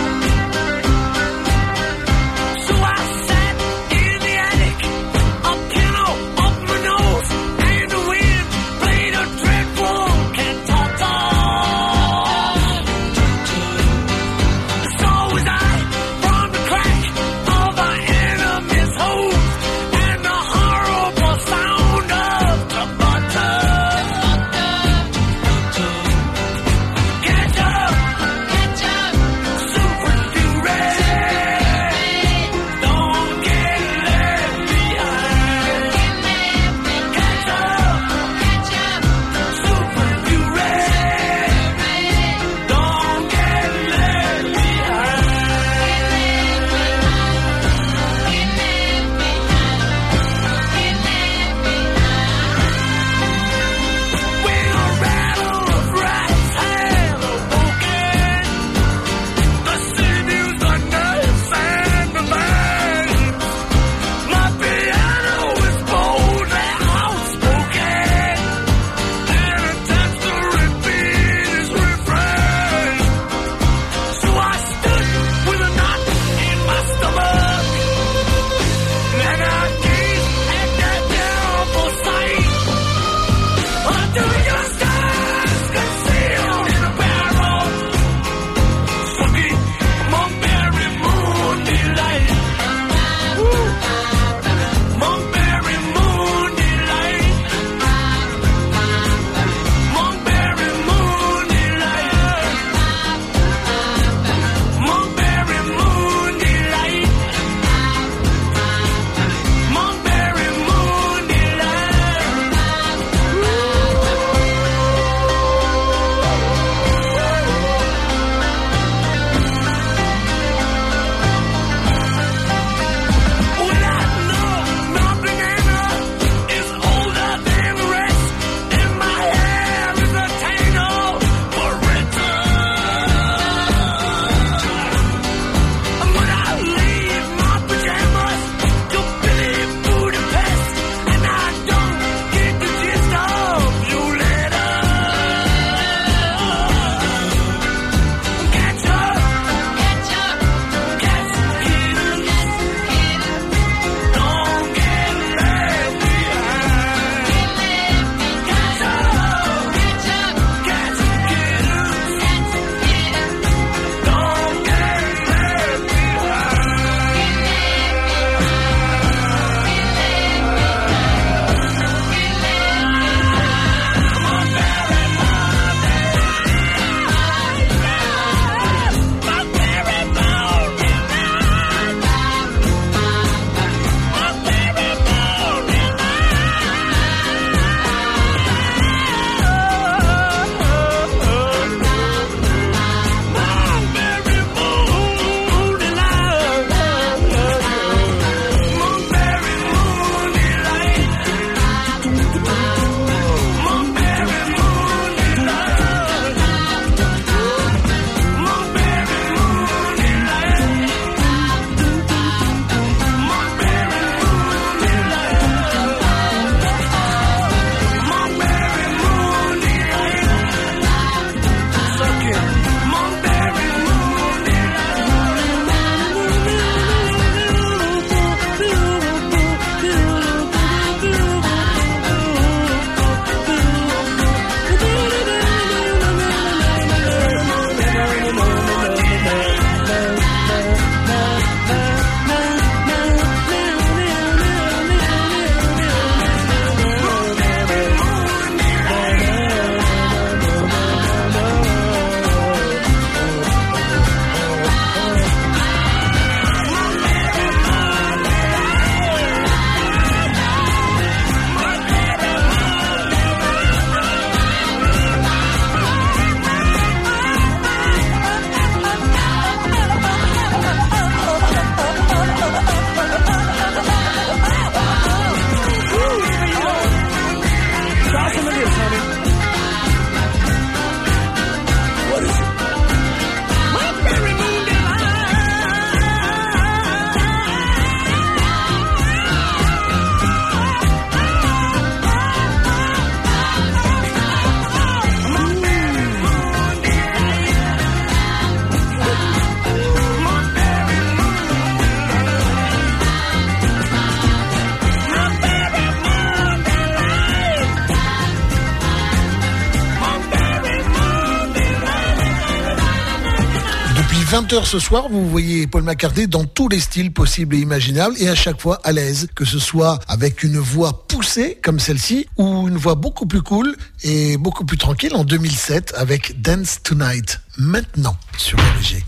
20h ce soir, vous voyez Paul McCartney dans tous les styles possibles et imaginables et à chaque fois à l'aise, que ce soit avec une voix poussée comme celle-ci ou une voix beaucoup plus cool et beaucoup plus tranquille en 2007 avec Dance Tonight, maintenant sur RG.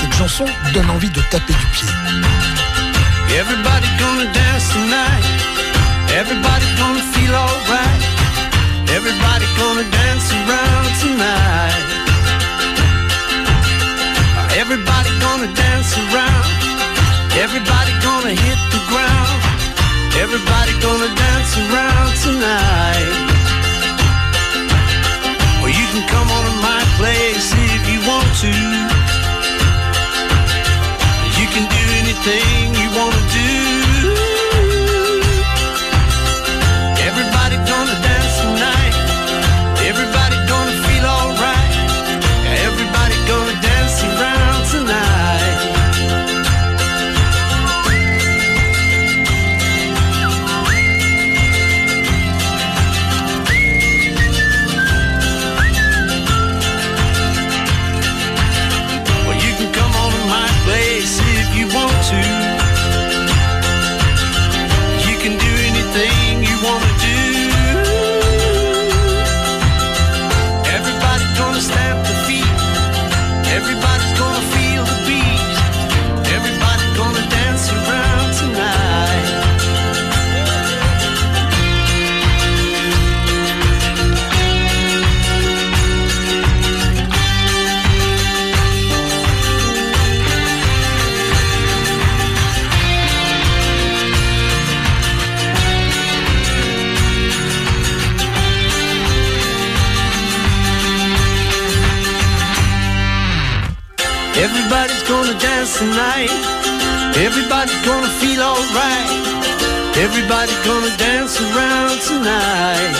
Cette chanson donne envie de taper du pied. Everybody gonna dance tonight. Everybody gonna feel alright. Everybody gonna dance around tonight. Everybody gonna dance around. Everybody gonna hit the ground. Everybody gonna dance around tonight. Well, you can come on to my place if you want to. Anything you wanna do. Dance tonight. Everybody's gonna feel alright. Everybody's gonna dance around tonight.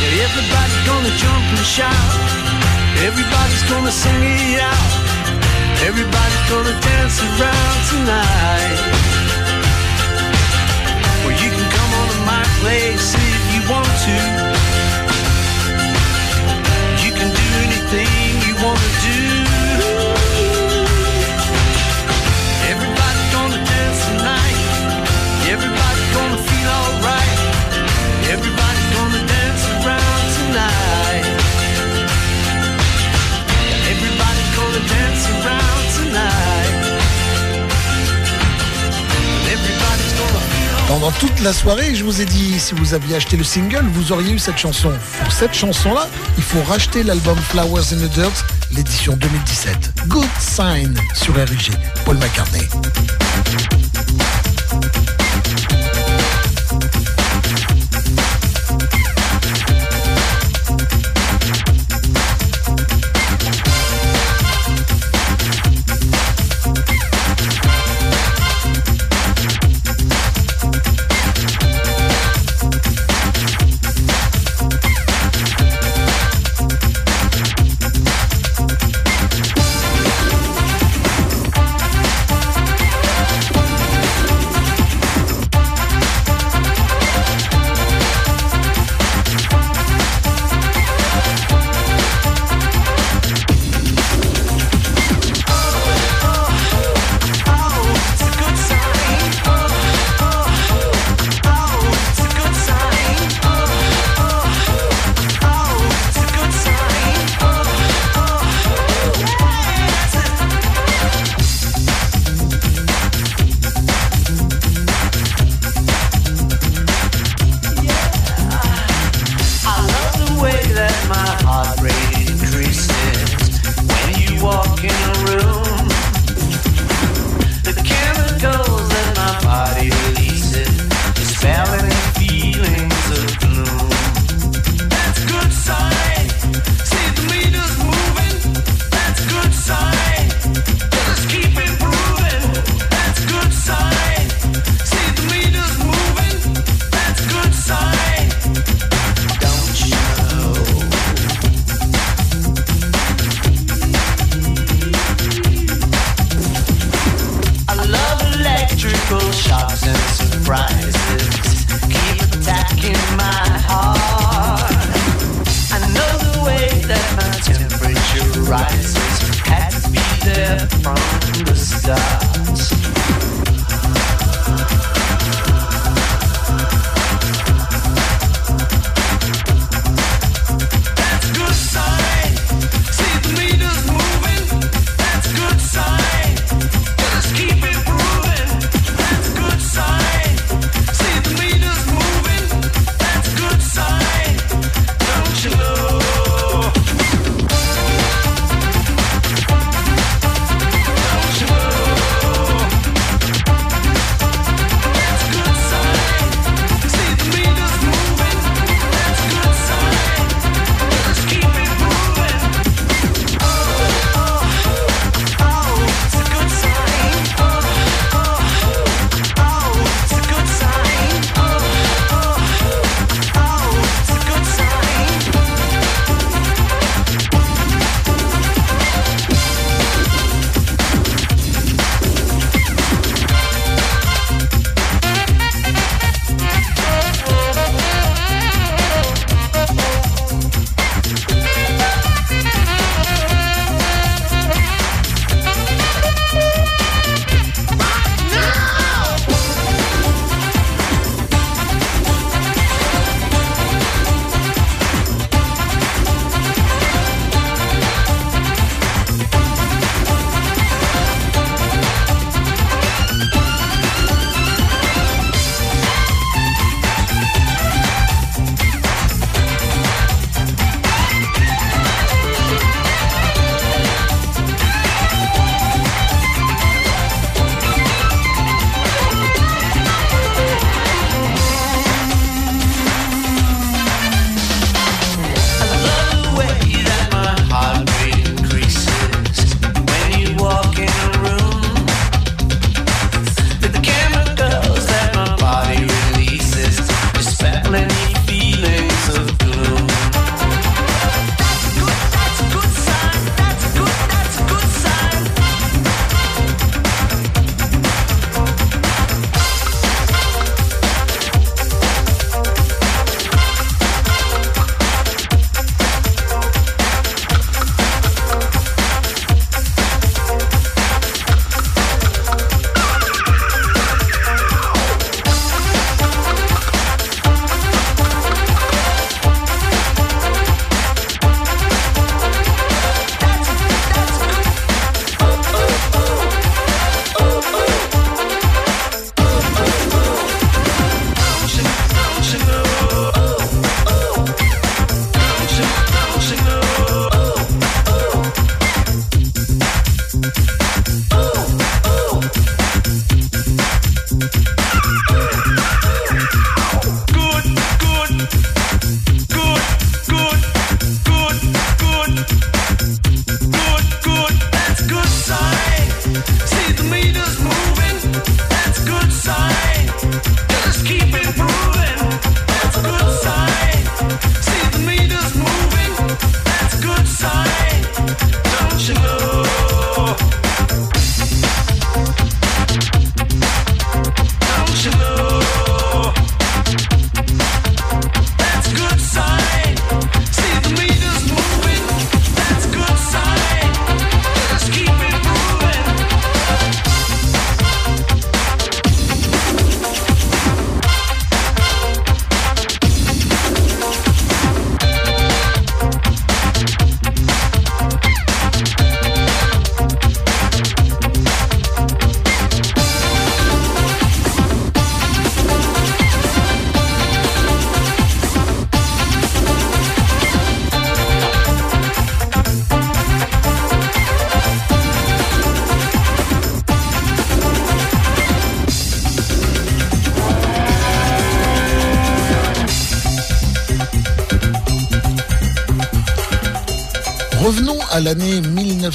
Yeah, everybody's gonna jump and shout. Everybody's gonna sing it out. Everybody's gonna dance around tonight. Well, you can come on to my place if you want to. Toute la soirée, je vous ai dit, si vous aviez acheté le single, vous auriez eu cette chanson. Pour cette chanson-là, il faut racheter l'album Flowers in the Dirt, l'édition 2017. Good Sign sur RG, Paul McCartney.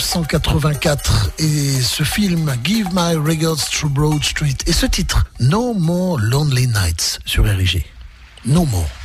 1984 et ce film Give My Regards to Broad Street et ce titre No More Lonely Nights sur RIG. No More.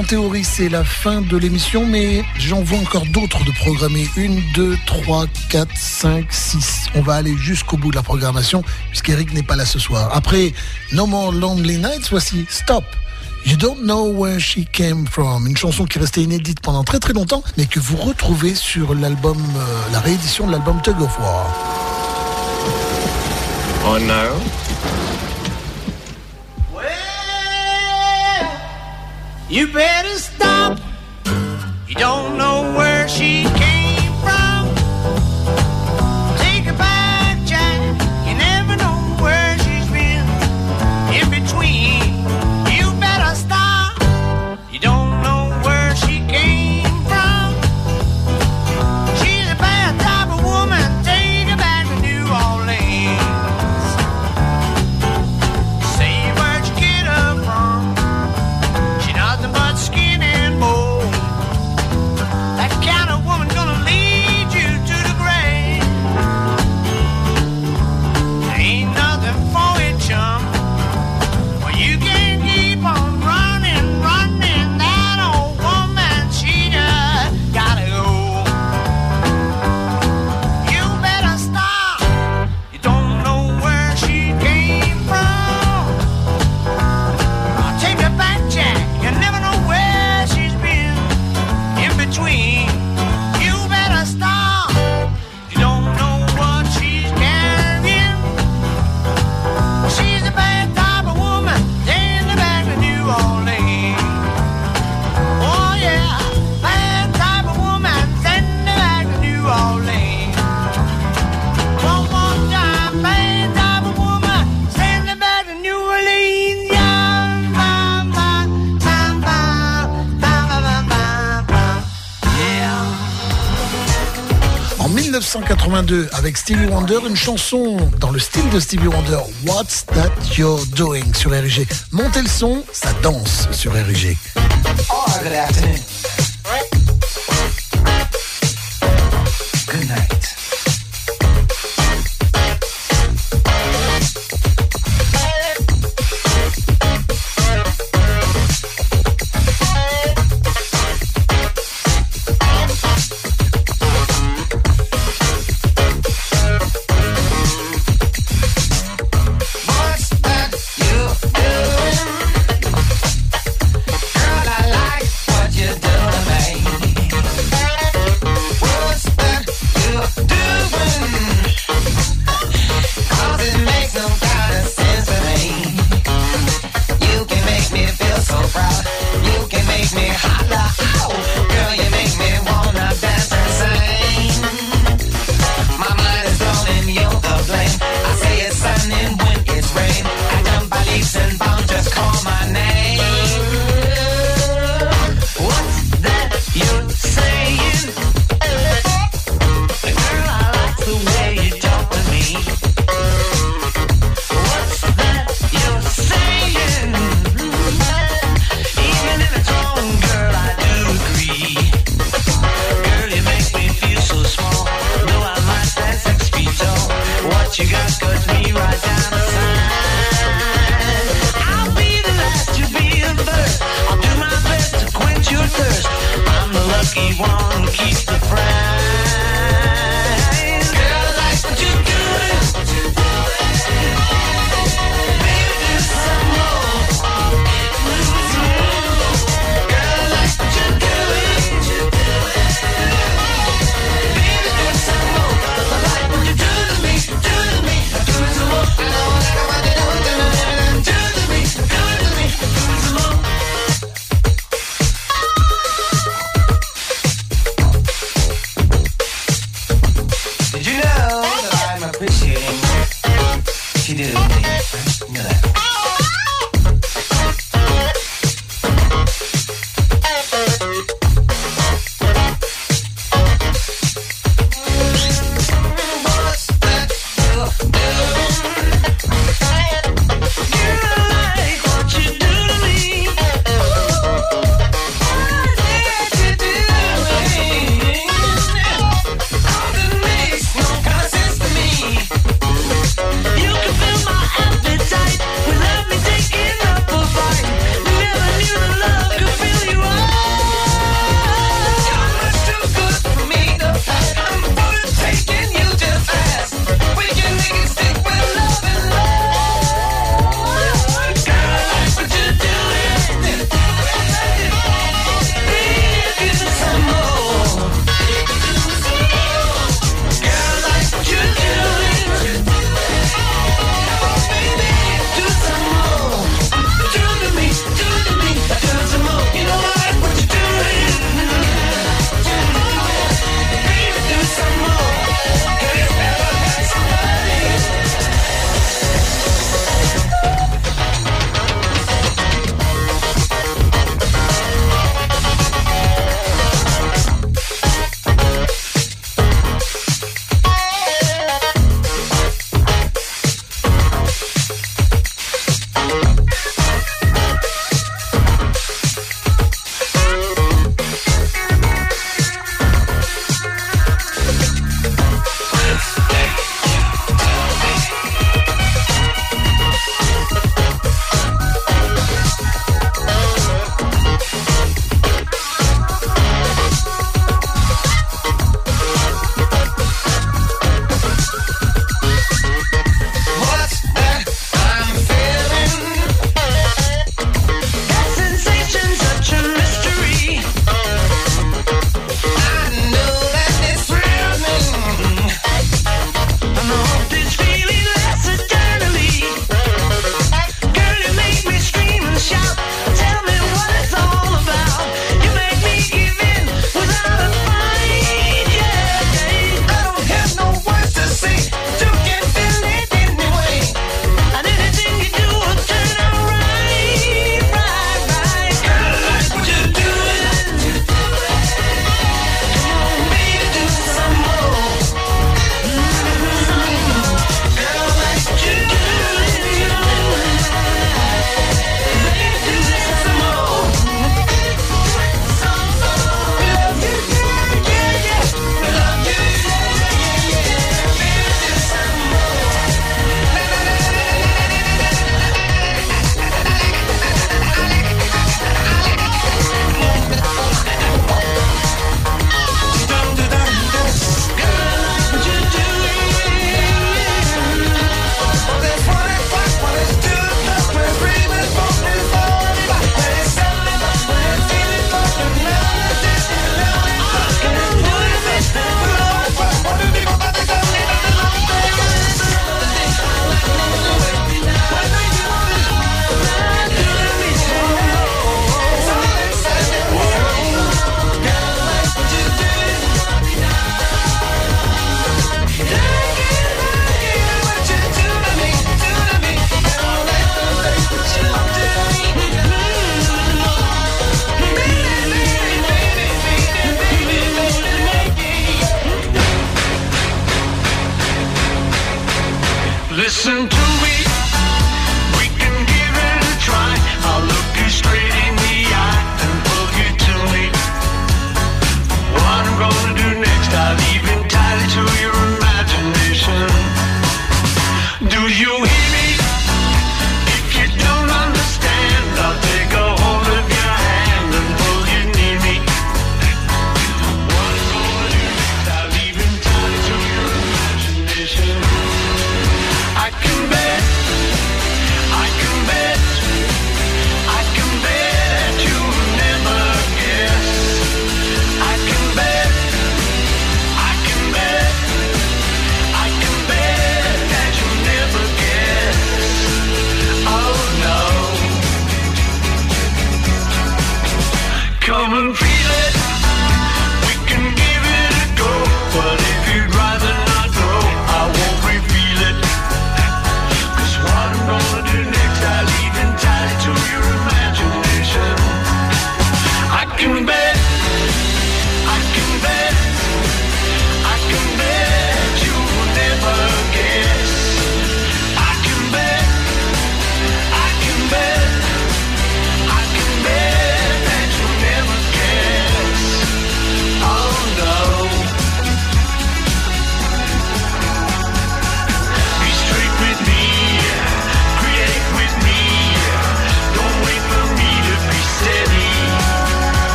En théorie, c'est la fin de l'émission, mais j'en vois encore d'autres de programmer. Une, deux, trois, quatre, cinq, six. On va aller jusqu'au bout de la programmation, puisqu'Eric n'est pas là ce soir. Après No More Lonely Nights, voici Stop. You don't know where she came from. Une chanson qui restait inédite pendant très très longtemps, mais que vous retrouvez sur l'album, euh, la réédition de l'album Tug of War. Oh no. You better 1982, avec Stevie Wonder, une chanson dans le style de Stevie Wonder, What's That You're Doing sur RG. Montez le son, ça danse sur RG. Oh,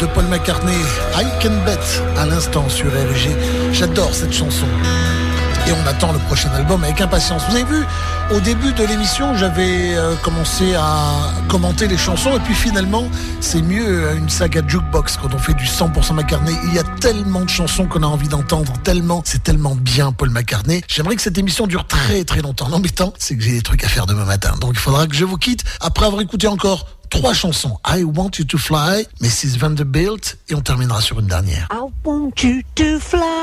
de Paul McCartney, I Can Bet, à l'instant sur RG. J'adore cette chanson. Et on attend le prochain album avec impatience. Vous avez vu, au début de l'émission, j'avais euh, commencé à commenter les chansons et puis finalement, c'est mieux euh, une saga jukebox quand on fait du 100% McCartney. Il y a tellement de chansons qu'on a envie d'entendre, tellement, c'est tellement bien Paul McCartney. J'aimerais que cette émission dure très très longtemps. L'embêtant, c'est que j'ai des trucs à faire demain matin. Donc il faudra que je vous quitte après avoir écouté encore trois chansons. I Want You to Fly, Mrs. Vanderbilt, et on terminera sur une dernière. I want you to fly.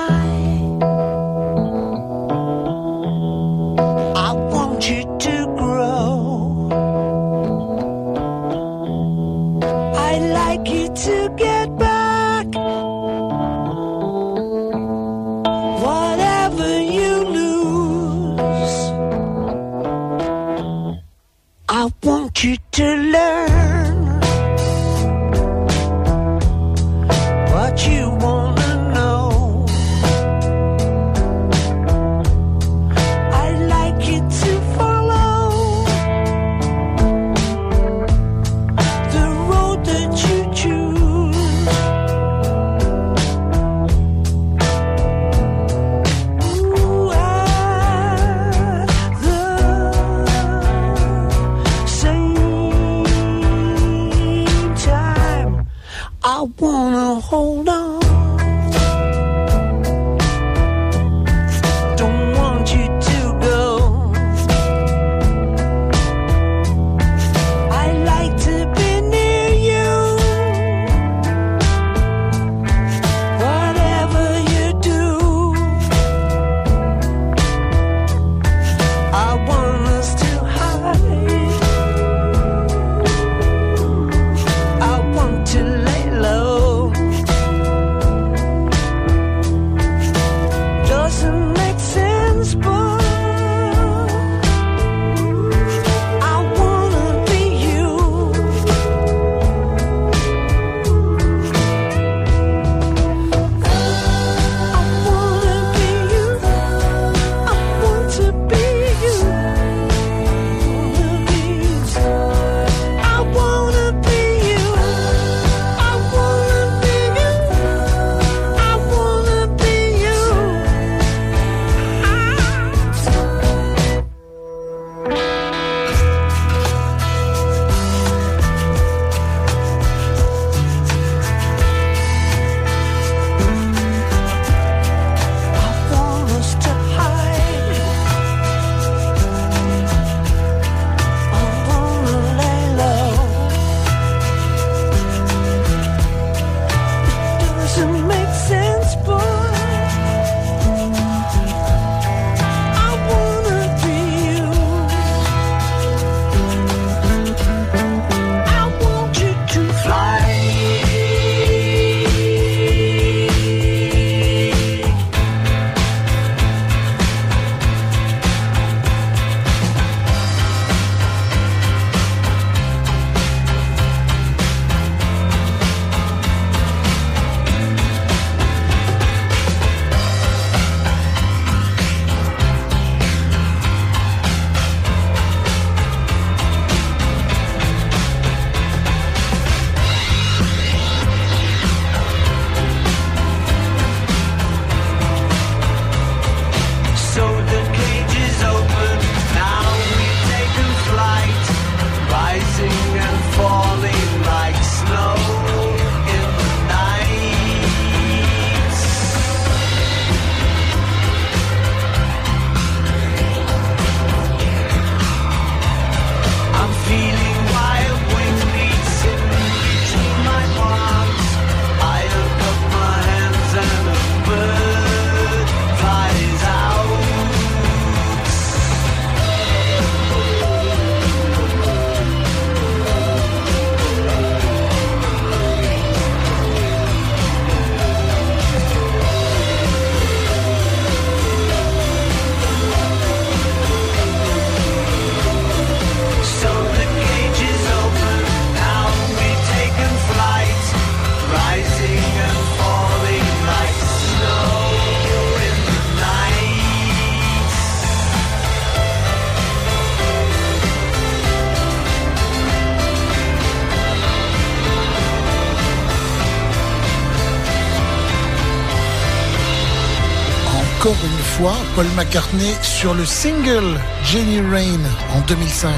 Paul McCartney sur le single Jenny Rain en 2005,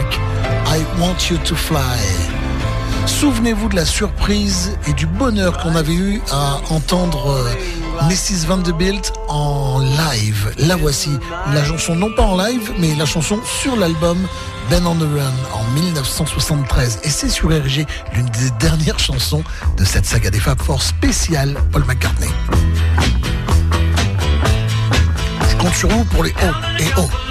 I Want You to Fly. Souvenez-vous de la surprise et du bonheur qu'on avait eu à entendre euh, Mrs. Vanderbilt en live. La voici, la chanson non pas en live, mais la chanson sur l'album Ben on the Run en 1973. Et c'est sur RG l'une des dernières chansons de cette saga des Fab Four spéciale Paul McCartney. Sur vous pour les hauts et hauts.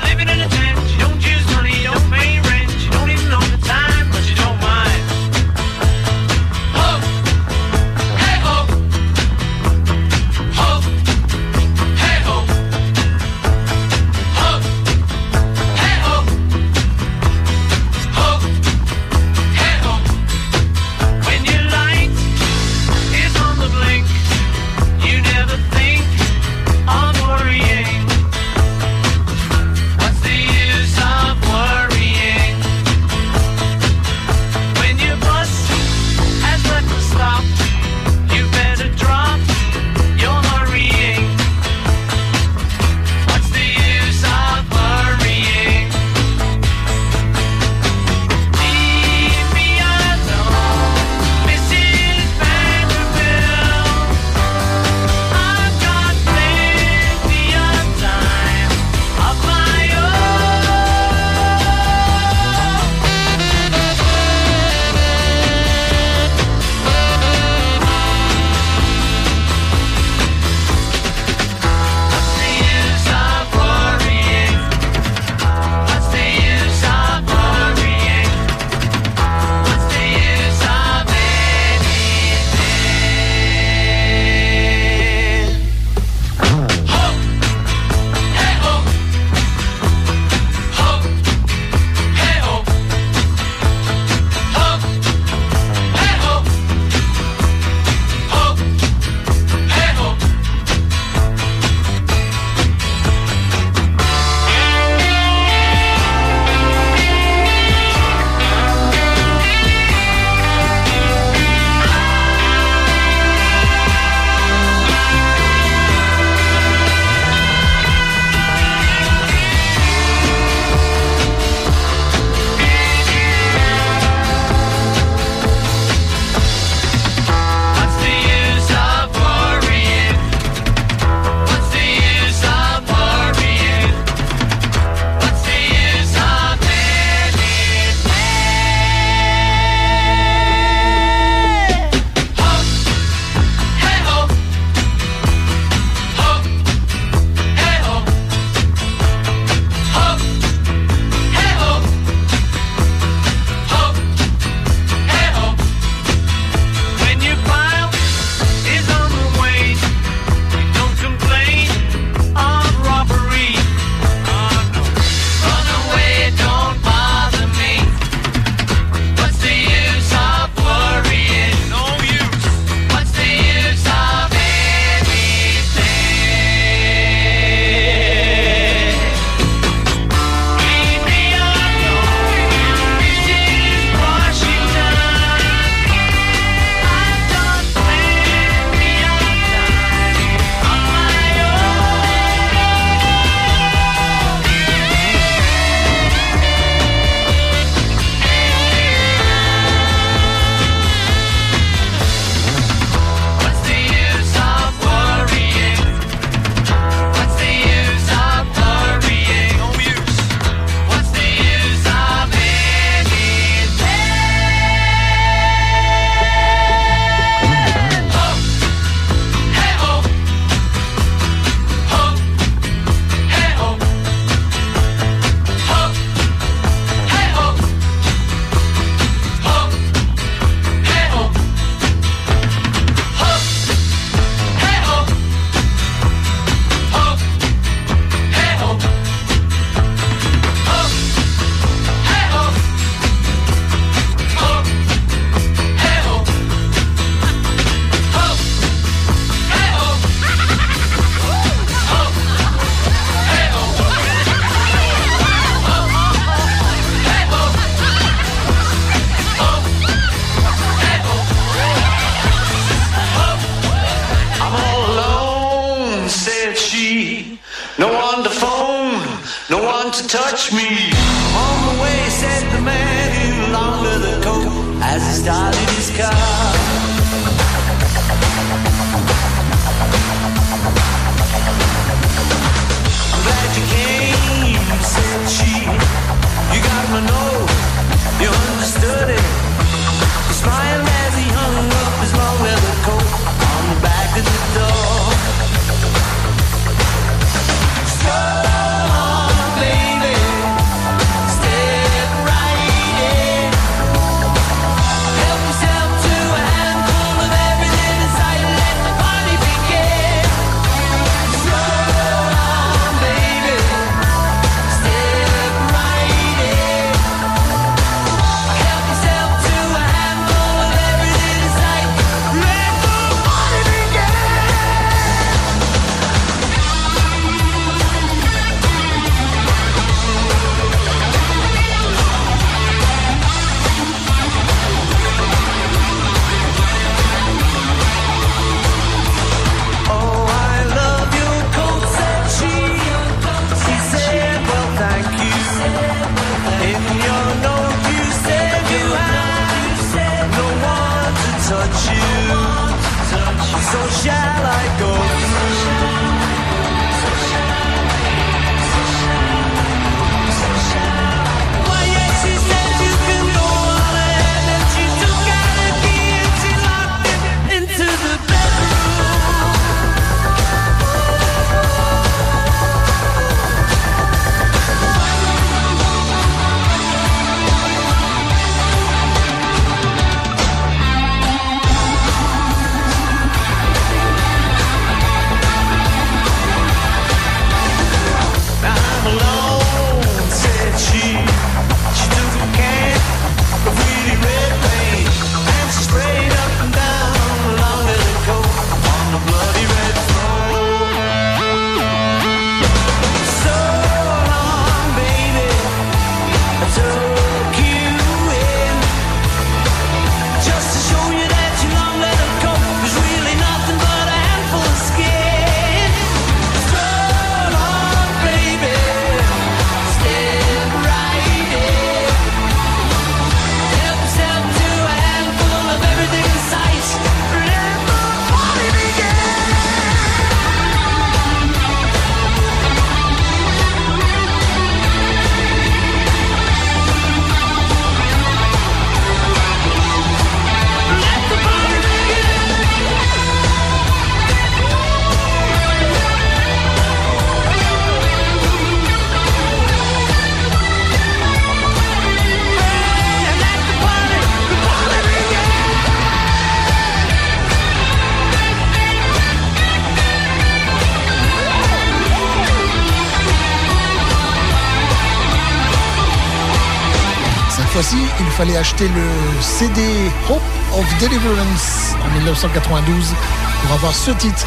acheté le CD Hope of Deliverance en 1992 pour avoir ce titre,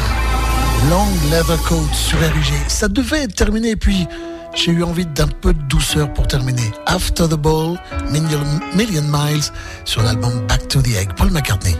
Long Leather Coat sur RUG. Ça devait être terminé, puis j'ai eu envie d'un peu de douceur pour terminer. After the Ball, Million, Million Miles sur l'album Back to the Egg, Paul McCartney.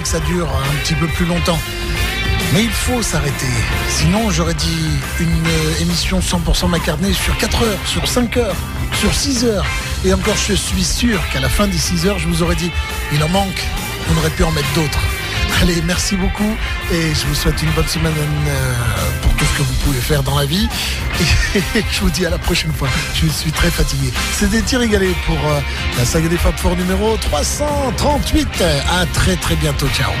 Que ça dure un petit peu plus longtemps. Mais il faut s'arrêter. Sinon, j'aurais dit une euh, émission 100% McCartney sur 4 heures, sur 5 heures, sur 6 heures. Et encore, je suis sûr qu'à la fin des 6 heures, je vous aurais dit, il en manque. On aurait pu en mettre d'autres. Allez, merci beaucoup et je vous souhaite une bonne semaine ce que vous pouvez faire dans la vie. Et je vous dis à la prochaine fois. Je suis très fatigué. C'était Thierry Gallet pour euh, la saga des Fab Four numéro 338. À très très bientôt. Ciao.